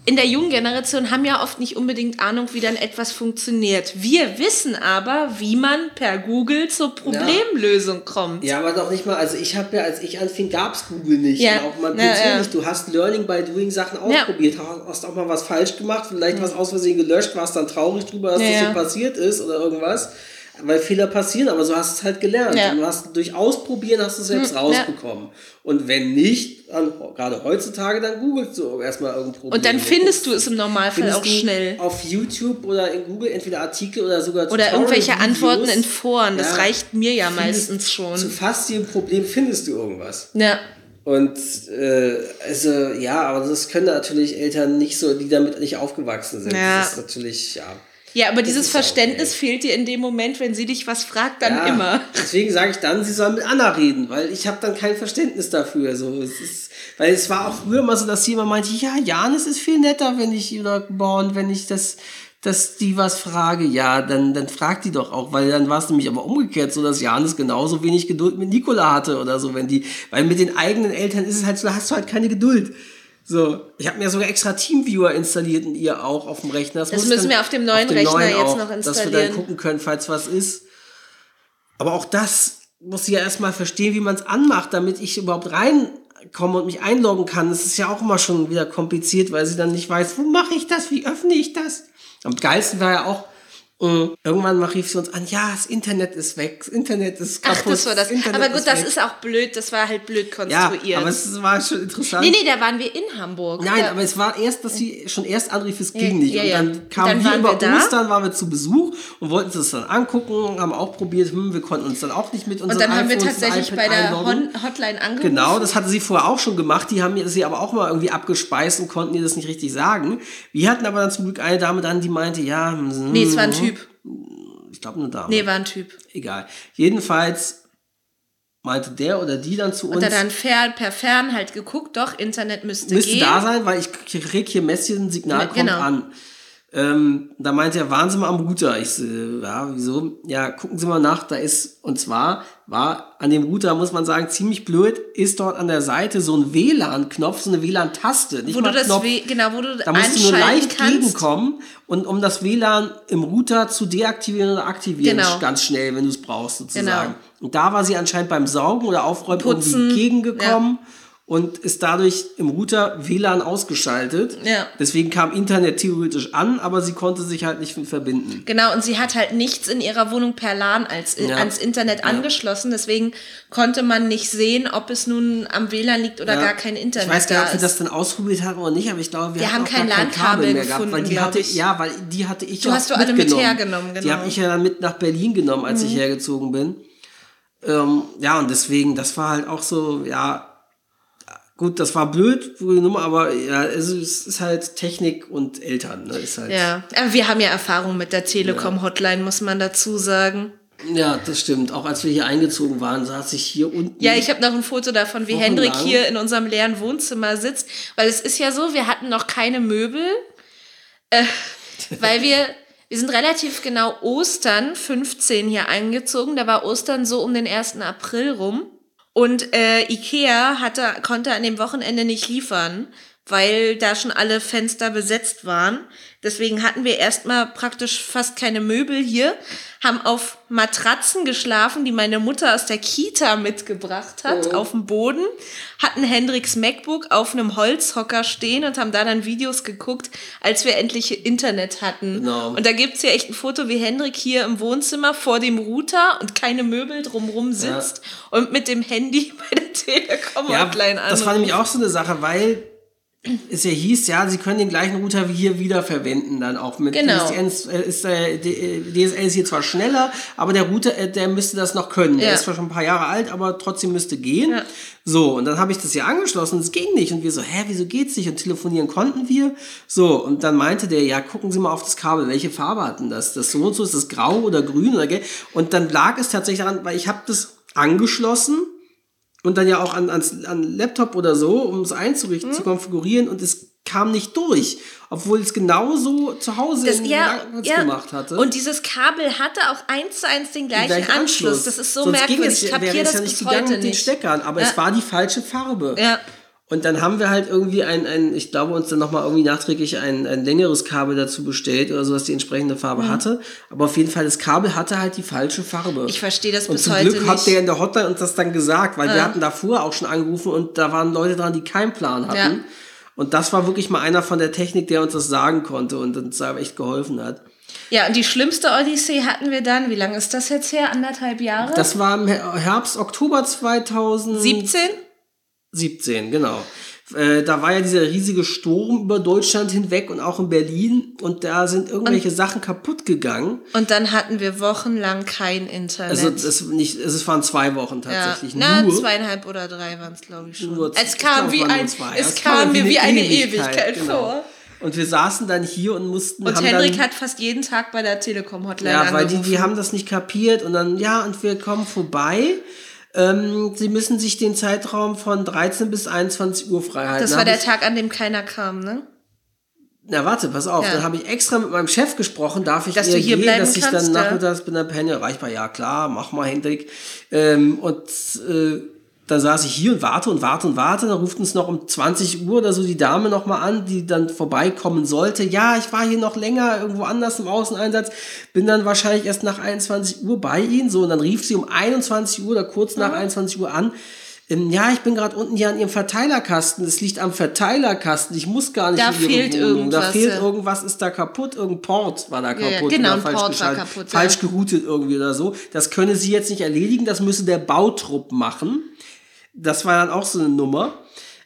C: in der jungen Generation haben ja oft nicht unbedingt Ahnung, wie dann etwas funktioniert. Wir wissen aber, wie man per Google zur Problemlösung kommt.
A: Ja, aber doch nicht mal, also ich habe ja, als ich anfing, gab's Google nicht.
C: Ja.
A: Auch mal
C: Ja, ja.
A: nicht. Du hast Learning by Doing Sachen ausprobiert, hast auch mal was falsch gemacht, vielleicht was aus Versehen gelöscht, warst dann traurig drüber, dass
C: Ja,
A: das so
C: ja.
A: passiert ist oder irgendwas. Weil Fehler passieren, aber so hast du es halt gelernt.
C: Ja.
A: Du hast durch Ausprobieren hast du es selbst
C: Hm, ja.
A: rausbekommen. Und wenn nicht, dann, gerade heutzutage, dann googelst du erstmal irgendein Problem.
C: Und dann findest du es im Normalfall auch schnell.
A: Auf YouTube oder in Google entweder Artikel oder sogar
C: Oder irgendwelche
A: Tutorial-Videos.
C: Antworten in Foren. Das
A: Ja.
C: reicht mir ja
A: Findest-
C: meistens schon.
A: Zu fast jedem Problem findest du irgendwas.
C: Ja.
A: Und äh, also ja, aber das können natürlich Eltern nicht so, die damit nicht aufgewachsen sind.
C: Ja.
A: Das ist natürlich, ja.
C: Ja, aber dieses
A: ist ja
C: Verständnis
A: okay.
C: fehlt dir in dem Moment, wenn sie dich was fragt, dann
A: Ja,
C: immer.
A: Deswegen sage ich dann, sie soll mit Anna reden, weil ich habe dann kein Verständnis dafür. So, es ist, weil es war auch früher mal so, dass jemand meinte, ja, Janis ist viel netter, wenn ich oder Born, wenn ich das, dass die was frage. Ja, dann, dann fragt die doch auch, weil dann war es nämlich aber umgekehrt so, dass Janis genauso wenig Geduld mit Nikola hatte oder so, wenn die, weil mit den eigenen Eltern ist es halt so, da hast du halt keine Geduld. So, ich habe mir sogar extra Teamviewer installiert und ihr auch auf dem Rechner.
C: Das
A: muss
C: müssen wir auf dem neuen Rechner jetzt noch
A: Dass wir dann
C: installieren.
A: gucken können, falls was ist. Aber auch das muss ich ja erstmal verstehen, wie man es anmacht, damit ich überhaupt reinkomme und mich einloggen kann. Das ist ja auch immer schon wieder kompliziert, weil sie dann nicht weiß, wo mache ich das, wie öffne ich das. Am geilsten war ja auch, äh, irgendwann mal rief sie uns an, ja, das Internet ist weg, das Internet ist
C: Ach,
A: kaputt.
C: das war das.
A: Internet
C: Aber gut, das
A: weg.
C: ist auch blöd, das war halt blöd
A: ja,
C: konstruiert.
A: aber es war schon interessant.
C: nee, nee, da waren wir in Hamburg.
A: Nein,
C: da,
A: aber es war erst, dass sie schon erst anrief, es ging
C: Ja,
A: nicht.
C: ja,
A: und
C: ja.
A: dann kamen wir über
C: wir.
A: Ostern, waren wir zu Besuch und wollten uns das dann angucken, haben auch probiert, hm, wir konnten uns dann auch nicht mit unseren
C: und dann haben wir
A: iPhones und
C: tatsächlich bei der
A: einloggen.
C: Hotline angerufen.
A: Genau, das hatte sie vorher auch schon gemacht. Die haben sie aber auch mal irgendwie abgespeist und konnten ihr das nicht richtig sagen. Wir hatten aber dann zum Glück eine Dame dann, die meinte, ja, hm,
C: Nee, es war ein Typ.
A: Ich glaube eine Dame.
C: Nee, war ein Typ.
A: Egal. Jedenfalls meinte der oder die dann zu uns.
C: Und da dann fern, per Fern halt geguckt, doch, Internet müsste,
A: müsste
C: gehen.
A: da sein, weil ich krieg hier Messchen, Signal
C: Ja,
A: kommt
C: genau.
A: an. Ähm, da meinte er, waren Sie mal am Router? Ich so, ja, wieso? Ja, gucken Sie mal nach, da ist, und zwar war an dem Router, muss man sagen, ziemlich blöd, ist dort an der Seite so ein WLAN-Knopf, so eine WLAN-Taste. Nicht
C: wo
A: mal
C: du das,
A: Knopf.
C: We genau, wo du
A: Da musst du nur leicht
C: kannst.
A: gegenkommen und um das WLAN im Router zu deaktivieren oder aktivieren,
C: Genau.
A: ganz schnell, wenn du es brauchst, sozusagen.
C: Genau.
A: Und da war sie anscheinend beim Saugen oder Aufräumen
C: Putzen,
A: irgendwie gegengekommen und ist dadurch im Router WLAN ausgeschaltet.
C: Ja.
A: Deswegen kam Internet theoretisch an, aber sie konnte sich halt nicht verbinden.
C: Genau, und sie hat halt nichts in ihrer Wohnung per LAN als,
A: Ja.
C: ans Internet angeschlossen. Deswegen konnte man nicht sehen, ob es nun am WLAN liegt oder
A: Ja.
C: gar kein Internet
A: Ich weiß gar nicht, ob wir das dann ausprobiert haben oder nicht, aber ich glaube, wir,
C: Wir haben kein LAN-Kabel
A: mehr gehabt, weil die
C: gefunden,
A: hatte,
C: ich.
A: ja, weil die hatte ich
C: Du
A: ja
C: hast du alle mit hergenommen,
A: Die
C: genau.
A: habe ich ja dann mit nach Berlin genommen, als ich hergezogen bin. Ähm, ja, und deswegen, das war halt auch so, ja, gut, das war blöd, Nummer, aber ja, es ist, ist halt Technik und Eltern, ne, ist halt.
C: Ja, aber wir haben ja Erfahrung mit der Telekom-Hotline, muss man dazu sagen.
A: Ja, das stimmt. Auch als wir hier eingezogen waren, saß ich hier unten.
C: Ja, ich habe noch ein Foto davon, wie
A: Wochenlang.
C: Hendrik hier in unserem leeren Wohnzimmer sitzt, weil es ist ja so, wir hatten noch keine Möbel, äh, weil wir, wir sind relativ genau Ostern 15 hier eingezogen, da war Ostern so um den 1. April rum und äh, Ikea hatte, konnte an dem Wochenende nicht liefern, weil da schon alle Fenster besetzt waren. Deswegen hatten wir erstmal praktisch fast keine Möbel hier, haben auf Matratzen geschlafen, die meine Mutter aus der Kita mitgebracht hat, auf dem Boden, hatten Hendricks MacBook auf einem Holzhocker stehen und haben da dann Videos geguckt, als wir endlich Internet hatten.
A: Genau.
C: Und da gibt's hier echt ein Foto, wie Hendrik hier im Wohnzimmer vor dem Router und keine Möbel drumrum sitzt und mit dem Handy bei der Telekom-Hotline
A: ja, das war nämlich auch so eine Sache, weil es ja hieß, ja, sie können den gleichen Router wie hier wiederverwenden dann auch mit
C: Genau.
A: DSL ist, äh, ist der D- DSL ist hier zwar schneller, aber der Router, äh, der müsste das noch können. Der
C: Ja.
A: ist zwar schon ein paar Jahre alt, aber trotzdem müsste gehen.
C: Ja.
A: So, und dann habe ich das hier angeschlossen, es ging nicht. Und wir so, hä, wieso geht's nicht? Und telefonieren konnten wir. So, und dann meinte der, ja, gucken Sie mal auf das Kabel, welche Farbe hatten das? Das so und so, ist das grau oder grün oder gelb? Und dann lag es tatsächlich daran, weil ich habe das angeschlossen und dann ja auch an, ans, an Laptop oder so, um es einzurichten,
C: Mhm.
A: zu konfigurieren und es kam nicht durch, obwohl es genauso zu Hause
C: Das,
A: in
C: ja, ja.
A: gemacht hatte.
C: Und dieses Kabel hatte auch eins zu eins den gleichen,
A: gleichen
C: Anschluss. Das ist so
A: Sonst ging
C: merkwürdig.
A: es,
C: ich
A: wäre
C: kapiere
A: es
C: das
A: ja nicht
C: bis
A: gegangen
C: heute
A: mit den
C: nicht.
A: Steckern, aber
C: Ja.
A: es war die falsche Farbe.
C: Ja.
A: Und dann haben wir halt irgendwie ein, ein ich glaube, uns dann nochmal irgendwie nachträglich ein, ein längeres Kabel dazu bestellt oder so, dass die entsprechende Farbe hatte. Aber auf jeden Fall, das Kabel hatte halt die falsche Farbe.
C: Mhm. Ich verstehe das
A: Und
C: bis
A: zum
C: heute
A: Glück
C: nicht.
A: hat der in der Hotline uns das dann gesagt, weil wir hatten davor auch schon angerufen und da waren Leute dran, die keinen Plan hatten.
C: Ja.
A: Und das war wirklich mal einer von der Technik, der uns das sagen konnte und uns da echt geholfen hat.
C: Ja, und die schlimmste Odyssee hatten wir dann, wie lange ist das jetzt her? Anderthalb Jahre?
A: Das war im Her- Herbst, Oktober 2017.
C: 17?
A: genau. Äh, da war ja dieser riesige Sturm über Deutschland hinweg und auch in Berlin und da sind irgendwelche Sachen kaputt gegangen.
C: Und dann hatten wir wochenlang kein Internet.
A: Also es nicht, es waren zwei Wochen
C: ja.
A: tatsächlich.
C: Na,
A: nur.
C: zweieinhalb oder drei waren es, glaube ich, schon.
A: Nur-
C: es kam,
A: glaub,
C: ein,
A: zwei.
C: es
A: Es
C: kam mir
A: wie eine Ewigkeit,
C: Ewigkeit
A: genau.
C: vor.
A: Und wir saßen dann hier und mussten.
C: Und Henrik
A: dann,
C: hat fast jeden Tag bei der Telekom-Hotline
A: Ja, weil die,
C: angerufen.
A: die haben das nicht kapiert und dann, ja, und wir kommen vorbei. Ähm, sie müssen sich den Zeitraum von 13 bis 21 Uhr frei halten.
C: das
A: Dann
C: war der
A: ich,
C: Tag, an dem keiner kam, ne?
A: Na, warte, pass auf.
C: Ja.
A: Dann habe ich extra mit meinem Chef gesprochen, darf ich
C: Dass du hier
A: gehen,
C: bleiben
A: dass ich
C: kannst,
A: dann
C: ja.
A: nachmittags bin dann pennen, erreichbar. Ja, klar, mach mal, Hendrik. Ähm, und äh, dann saß ich hier und warte und warte und warte. Dann ruft uns noch um 20 Uhr oder so die Dame noch mal an, die dann vorbeikommen sollte. Ja, ich war hier noch länger irgendwo anders im Außeneinsatz. Bin dann wahrscheinlich erst nach 21 Uhr bei Ihnen. So, und dann rief sie um 21 Uhr oder kurz nach 21 Uhr an. Ähm, Ja, ich bin gerade unten hier an Ihrem Verteilerkasten. Es liegt am Verteilerkasten. Ich muss gar nicht
C: Da
A: in Ihre
C: fehlt
A: Wohnung. Da
C: irgendwas,
A: fehlt
C: ja.
A: irgendwas, ist da kaputt. Irgendein Port war da
C: Ja, ja,
A: kaputt.
C: genau, ein
A: falsch
C: Port war kaputt, ja.
A: Falsch geroutet irgendwie oder so. Das könne sie jetzt nicht erledigen. Das müsse der Bautrupp machen. Das war dann auch so eine Nummer.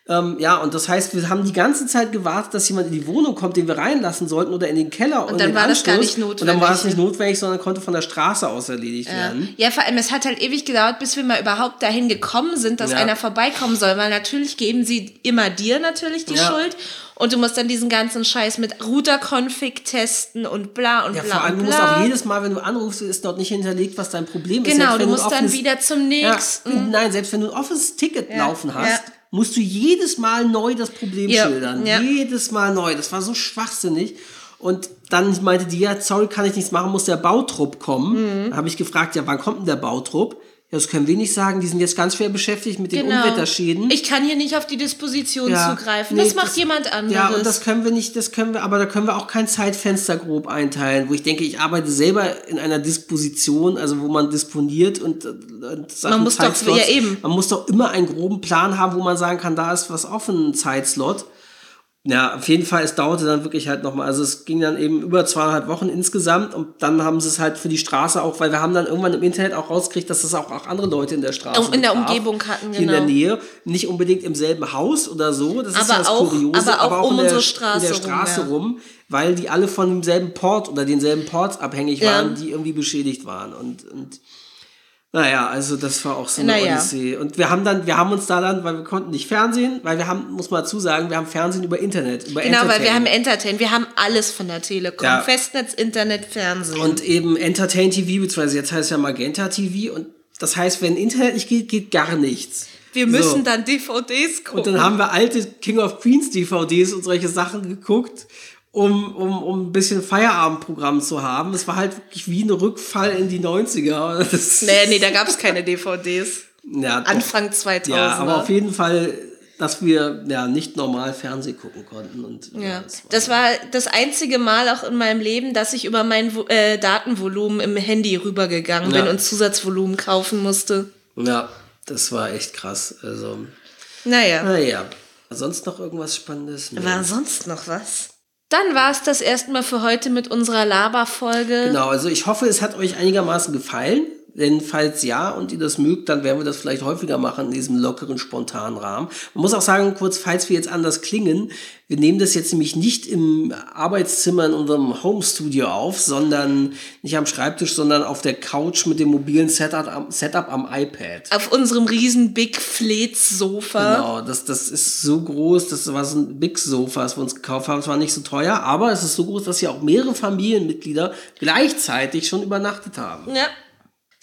A: Ähm, ja, und das heißt, wir haben die ganze Zeit gewartet, dass jemand in die Wohnung kommt, den wir reinlassen sollten oder in den Keller und,
C: dann
A: den
C: war das gar
A: Anschluss.
C: nicht
A: Und dann war es
C: notwendig.
A: nicht notwendig, sondern konnte von der Straße aus erledigt werden.
C: Ja, vor allem, es hat halt ewig gedauert, bis wir mal überhaupt dahin gekommen sind, dass
A: Ja.
C: einer vorbeikommen soll, weil natürlich geben sie immer dir natürlich die
A: Ja.
C: Schuld und du musst dann diesen ganzen Scheiß mit Router-Config testen und bla und
A: Ja,
C: bla
A: vor allem,
C: und
A: du musst
C: bla.
A: auch jedes Mal, wenn du anrufst, ist dort nicht hinterlegt, was dein Problem ist.
C: Genau, du musst dann wieder zum
A: Ja,
C: nächsten.
A: nein, selbst wenn du ein offenes Ticket
C: Ja,
A: laufen hast,
C: ja.
A: Musst du jedes Mal neu das Problem
C: Ja,
A: schildern.
C: ja.
A: Jedes Mal neu. Das war so schwachsinnig. Und dann meinte die, ja, sorry, kann ich nichts machen, muss der Bautrupp kommen.
C: Mhm.
A: Da habe ich gefragt, ja, wann kommt denn der Bautrupp? Ja, das können wir nicht sagen, die sind jetzt ganz schwer beschäftigt mit den
C: Genau.
A: Unwetterschäden.
C: Ich kann hier nicht auf die Disposition
A: Ja,
C: zugreifen.
A: nee,
C: das macht jemand anderes.
A: Ja, und das können wir nicht, das können wir, aber da können wir auch kein Zeitfenster grob einteilen, wo ich denke, ich arbeite selber in einer Disposition, also wo man disponiert und, und Sachen,
C: Man muss doch-
A: Zeitslots.
C: ja, eben.
A: Man muss doch immer einen groben Plan haben, wo man sagen kann, da ist was offen, ein Zeitslot. Ja, auf jeden Fall, es dauerte dann wirklich halt nochmal, also es ging dann eben über zweieinhalb Wochen insgesamt und dann haben sie es halt für die Straße auch, weil wir haben dann irgendwann im Internet auch rausgekriegt, dass das auch, auch andere Leute in der Straße
C: Um- in der
A: betraf,
C: Umgebung hatten,
A: hier in der
C: genau.
A: Nähe, nicht unbedingt im selben Haus oder so, das ist
C: Aber
A: ja das
C: auch-
A: Kuriose,
C: aber auch um
A: in der,
C: unsere Straße
A: in der
C: rum,
A: Straße
C: ja.
A: rum, weil die alle von demselben Port oder denselben Ports abhängig
C: Ja.
A: waren, die irgendwie beschädigt waren und, und naja, also das war auch so eine
C: Naja.
A: Odyssee. Und wir haben dann, wir haben uns da dann, weil wir konnten nicht Fernsehen, weil wir haben, muss man dazu sagen, wir haben Fernsehen über Internet, über
C: Genau, weil wir
A: Entertain.
C: haben Entertain. Wir haben alles von der Telekom.
A: Ja.
C: Festnetz, Internet, Fernsehen.
A: Und eben Entertain TV, beziehungsweise jetzt heißt es ja Magenta TV. Und das heißt, wenn Internet nicht geht, geht gar nichts.
C: wir müssen
A: so.
C: dann DVDs gucken.
A: Und dann haben wir alte King of Queens DVDs und solche Sachen geguckt, um, um, um ein bisschen Feierabendprogramm zu haben. Es war halt wirklich wie ein Rückfall in die 90er. Das,
C: nee, nee, da gab es keine DVDs.
A: ja.
C: Anfang 2000.
A: Ja, aber auf jeden Fall, dass wir ja nicht normal Fernsehen gucken konnten. Und,
C: Ja,
A: das war-
C: das war das einzige Mal auch in meinem Leben, dass ich über mein äh, Datenvolumen im Handy rübergegangen bin
A: Ja.
C: und Zusatzvolumen kaufen musste.
A: ja, das war echt krass. Also,
C: Naja,
A: naja. Sonst noch irgendwas Spannendes? Nee.
C: war sonst noch was? Dann war es das erstmal für heute mit unserer Laberfolge.
A: Genau, also ich hoffe, es hat euch einigermaßen gefallen. Denn falls ja und ihr das mögt, dann werden wir das vielleicht häufiger machen in diesem lockeren, spontanen Rahmen. Man muss auch sagen, kurz, falls wir jetzt anders klingen, wir nehmen das jetzt nämlich nicht im Arbeitszimmer in unserem Home-Studio auf, sondern nicht am Schreibtisch, sondern auf der Couch mit dem mobilen Setup am, Setup am iPad.
C: Auf unserem riesen Big Fleets Sofa.
A: Genau, das, das ist so groß, das war so ein Big Sofa, das wir uns gekauft haben. Es war nicht so teuer, aber es ist so groß, dass hier auch mehrere Familienmitglieder gleichzeitig schon übernachtet haben.
C: Ja.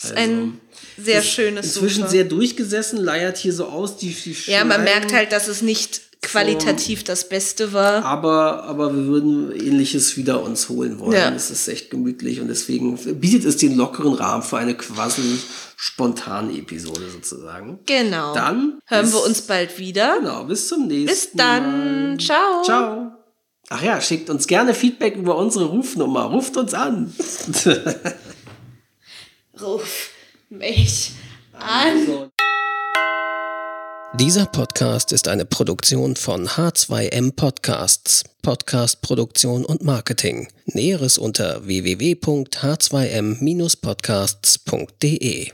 C: Ist ein sehr schönes
A: Also, Inzwischen sehr durchgesessen, leiert hier so aus, die, die
C: ja, man merkt halt, dass es nicht qualitativ das Beste war.
A: Aber, aber wir würden ähnliches wieder uns holen wollen.
C: Ja.
A: Es ist echt gemütlich und deswegen bietet es den lockeren Rahmen für eine quasi spontane Episode sozusagen.
C: Genau.
A: Dann
C: hören
A: bis-
C: wir uns bald wieder.
A: Genau, bis zum nächsten
C: Bis dann.
A: Mal.
C: Ciao.
A: Ciao. Ach ja, schickt uns gerne Feedback über unsere Rufnummer. Ruft uns an.
C: Ruf mich an.
A: Dieser Podcast ist eine Produktion von H2M Podcasts, Podcast Produktion und Marketing. Näheres unter www.h2m-podcasts.de